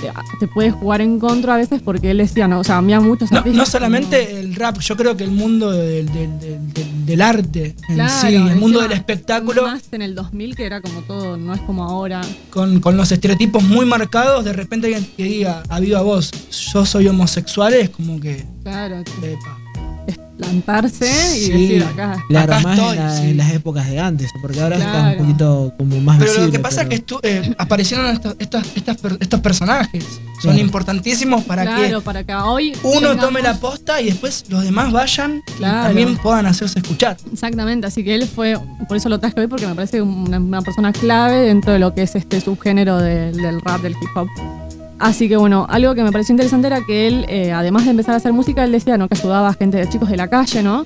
te, te puede jugar en contra a veces porque él decía, no, o sea, había muchos No, no como- solamente el rap, yo creo que el mundo del, del- del- del- del arte en Claro, sí, el mundo del espectáculo, Más en el 2000 que era como todo, no es como ahora. con, con los estereotipos muy marcados, de repente alguien que diga, a viva voz, yo soy homosexual, es como que... Claro, Epa. Plantarse y Sí. decir acá. Claro, Acá más estoy, en, la- sí. en las épocas de antes, porque ahora está Claro. un poquito como más Pero lo que pasa pero- es que estu- eh, aparecieron estos, estos, estos personajes. Son Claro. importantísimos para claro, que para que hoy uno tengamos- tome la posta y después los demás vayan Claro. y también puedan hacerse escuchar. Exactamente, así que él fue, por eso lo traje hoy, porque me parece una, una persona clave dentro de lo que es este subgénero del rap, del hip hop. Así que bueno, algo que me pareció interesante era que él, eh, además de empezar a hacer música, él decía ¿no? que ayudaba a gente, de chicos de la calle, ¿no?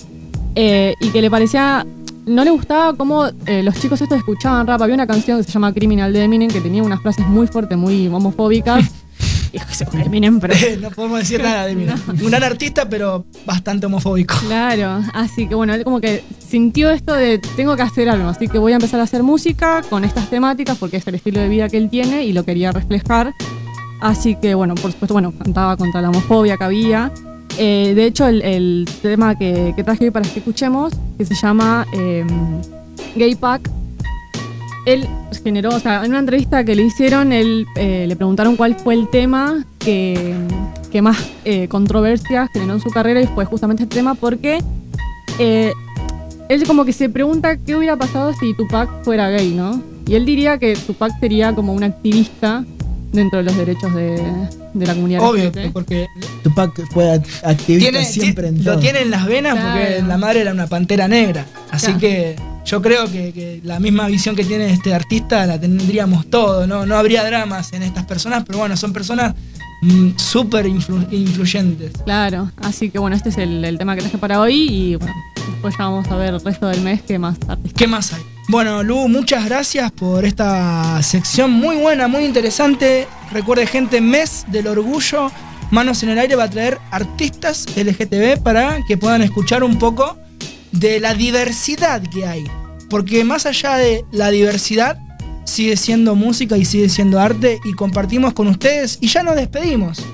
Eh, y que le parecía, no le gustaba cómo eh, los chicos estos escuchaban rap. Había una canción que se llama Criminal de Eminem que tenía unas frases muy fuertes, muy homofóbicas. (laughs) y fue Eminem, pero... (laughs) no podemos decir (laughs) nada de mí. Un gran artista, pero bastante homofóbico. Claro, así que bueno, él como que sintió esto de tengo que hacer algo, así que voy a empezar a hacer música con estas temáticas porque es el estilo de vida que él tiene y lo quería reflejar. Así que bueno, por supuesto, bueno, cantaba contra la homofobia que había. Eh, de hecho, el, tema que, que traje para que escuchemos, que se llama eh, Gay Pack, él generó, o sea, en una entrevista que le hicieron, él eh, le preguntaron cuál fue el tema que, más eh, controversia generó en su carrera y fue justamente este tema porque eh, él como que se pregunta qué hubiera pasado si Tupac fuera gay, ¿no? Y él diría que Tupac sería como un activista dentro de los derechos de, de la comunidad. Obvio, LGBT. porque Tupac fue act- activista tiene, siempre en lo todo. tiene en las venas porque la madre era una pantera negra. Así Claro. que yo creo que, que la misma visión que tiene este artista la tendríamos todos. ¿no? no habría dramas en estas personas, pero bueno, son personas mm, súper influ- influyentes. Claro, así que bueno, este es el, el tema que traje para hoy y bueno, después ya vamos a ver el resto del mes que más artistas. ¿Qué más hay? Bueno, Lu, muchas gracias por esta sección muy buena, muy interesante. Recuerde, gente, mes del orgullo. Manos en el aire va a traer artistas LGTB para que puedan escuchar un poco de la diversidad que hay. Porque más allá de la diversidad, sigue siendo música y sigue siendo arte y compartimos con ustedes y ya nos despedimos.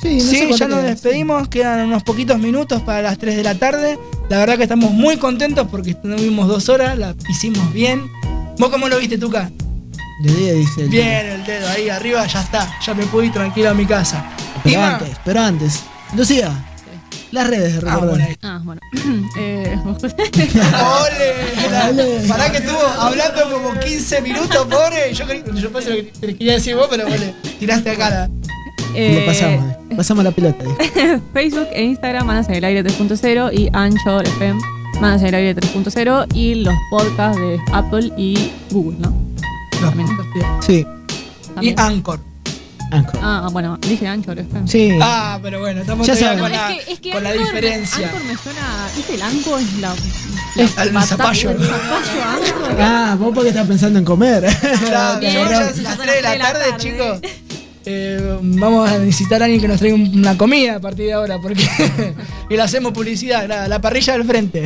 Sí, no ya nos despedimos, quedan unos poquitos minutos para las 3 de la tarde. La verdad que estamos muy contentos porque estuvimos dos horas, la hicimos bien. ¿Vos cómo lo viste, Tuca? De día dice el Bien, el dedo ahí arriba, ya está. Ya me pude ir tranquilo a mi casa. Pero antes, pero antes. Lucía, las redes de Ah, bueno. Ah, bueno. (clears throat) eh, ¡Ole! Pará que estuvo hablando como 15 minutos, pobre. Yo, yo pensé que te quería decir vos, pero vale, tiraste a cara. Eh, pasamos, eh. pasamos la pelota. dijo. (laughs) Facebook e Instagram, Manas en el Aire 3.0 y Anchor FM, Manas en el Aire 3.0 y los podcasts de Apple y Google, ¿no? También. Sí, Y. Anchor. Anchor. Ah, bueno, dije Anchor FM. Sí. Ah, pero bueno, estamos Ya todavía con la, Es que, es que con la Anchor- diferencia. Anchor me suena. ¿Viste el anco? Es la. El zapallo. El zapallo Anchor. Ah, vos porque estás pensando en comer. Claro, Bien, ya las son 3 de la tarde, chicos. Eh, vamos a necesitar a alguien que nos traiga un- una comida a partir de ahora, porque (laughs) y le hacemos publicidad, la, la parrilla del frente.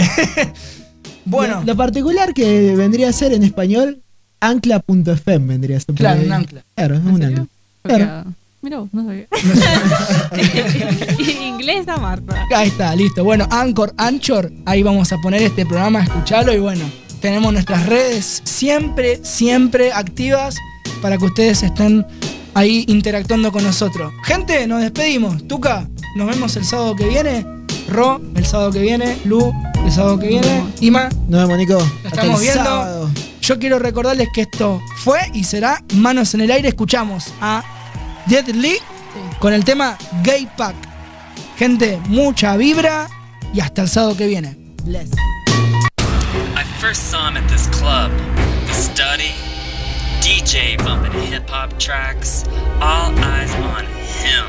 (laughs) bueno, Lo, lo particular que vendría a ser en español, ancla.fm vendría a ser. Claro, un ancla. Claro, es ¿En un ancla. Claro. ah, Mira vos, no sabía. (laughs) Inglesa, Marta. ahí está, listo. Bueno, Anchor, Anchor, ahí vamos a poner este programa, escucharlo y bueno, tenemos nuestras redes siempre, siempre activas para que ustedes estén ahí interactuando con nosotros. Gente, nos despedimos. Tuca, nos vemos el sábado que viene. Ro, el sábado que viene. Lu, el sábado que viene. Ima, Nos vemos, Nico. Hasta estamos el viendo. sábado. Yo quiero recordarles que esto fue y será Manos en el Aire. Escuchamos a Jet Li con el tema Gay Pack. Gente, mucha vibra y hasta el sábado que viene. Bless. I first saw him at this club, The Study. DJ hip hop tracks, all eyes on him,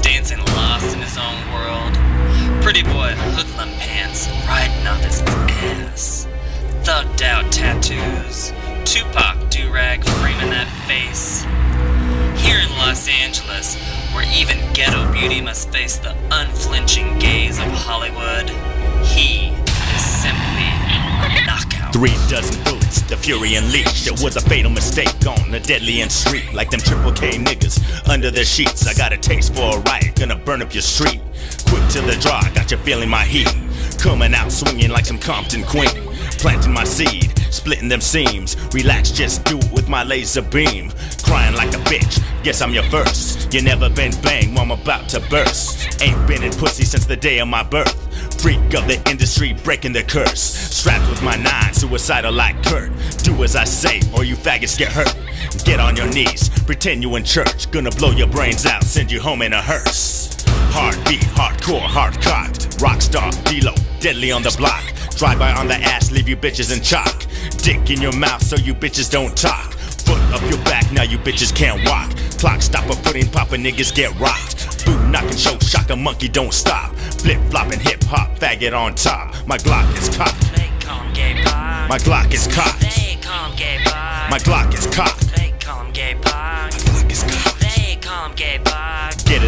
dancing lost in his own world. Pretty boy hoodlum pants riding off his ass. Thugged out tattoos, Tupac do rag framing that face. Here in Los Angeles, where even ghetto beauty must face the unflinching gaze of Hollywood, he knockout. Three dozen bullets, the fury unleashed. It was a fatal mistake on a deadly end street. Like them triple K niggas under the sheets. I got a taste for a riot, gonna burn up your street. Quick to the draw, got you feeling my heat. Coming out swinging like some Compton queen. Planting my seed, splitting them seams. Relax, just do it with my laser beam. Crying like a bitch, guess I'm your first. You never been banged, well, I'm about to burst. Ain't been in pussy since the day of my birth. Freak of the industry, breaking the curse. Strapped with my nine, suicidal like Kurt. Do as I say, or you faggots get hurt. Get on your knees, pretend you in church. Gonna blow your brains out, send you home in a hearse. Heartbeat, hardcore, hard cocked. Rockstar, D-Lo, deadly on the block. Drive by on the ass, leave you bitches in chalk. Dick in your mouth so you bitches don't talk. Foot up your back, now you bitches can't walk. Clock stopper, putting popper niggas get rocked. Boot knocking, show shock, a monkey don't stop. Flip flopping, hip hop, faggot on top. My Glock is cocked. My Glock is cocked. My Glock is cocked. Get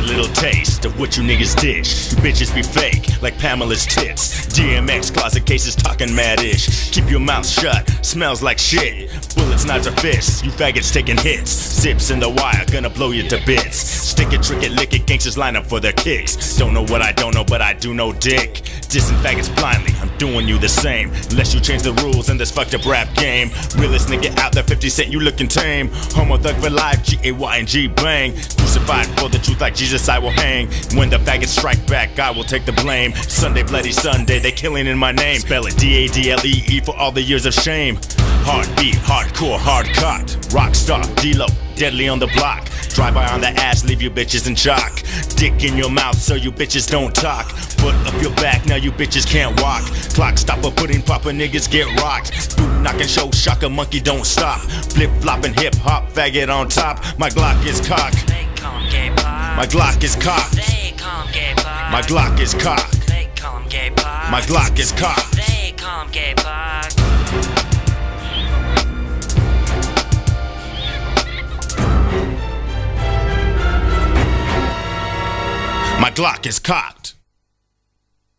a little taste of what you niggas dish. You bitches be fake, like Pamela's tits. DMX closet cases talking mad-ish. Keep your mouth shut, smells like shit. Bullets, knives, or fists. You faggots taking hits. Zips in the wire, gonna blow you to bits. Stick it, trick it, lick it, gangsters line up for their kicks. Don't know what I don't know, but I do know dick. Dissing faggots blindly, I'm doing you the same. Unless you change the rules in this fucked up rap game. Realest nigga out there, 50 cent, you looking tame. Homo thug for life, G A Y and G bang. Crucified for the truth like Jesus, I will hang. When the faggots strike back, I will take the blame. Sunday, bloody Sunday, they killing in my name. Spell it D A D L E E for all the years of shame. Heartbeat, hardcore, hard cut. Rockstar, D-Lo, deadly on the block. Drive by on the ass, leave you bitches in shock. Dick in your mouth so you bitches don't talk. Foot up your back, now you bitches can't walk. Clock stopper, putting popper niggas get rocked. Boot knocking, show shock, a monkey don't stop. Flip flopping, hip hop, faggot on top. My Glock is cocked. My Glock is cocked. My Glock is cocked. My Glock is cocked. My Glock is cocked.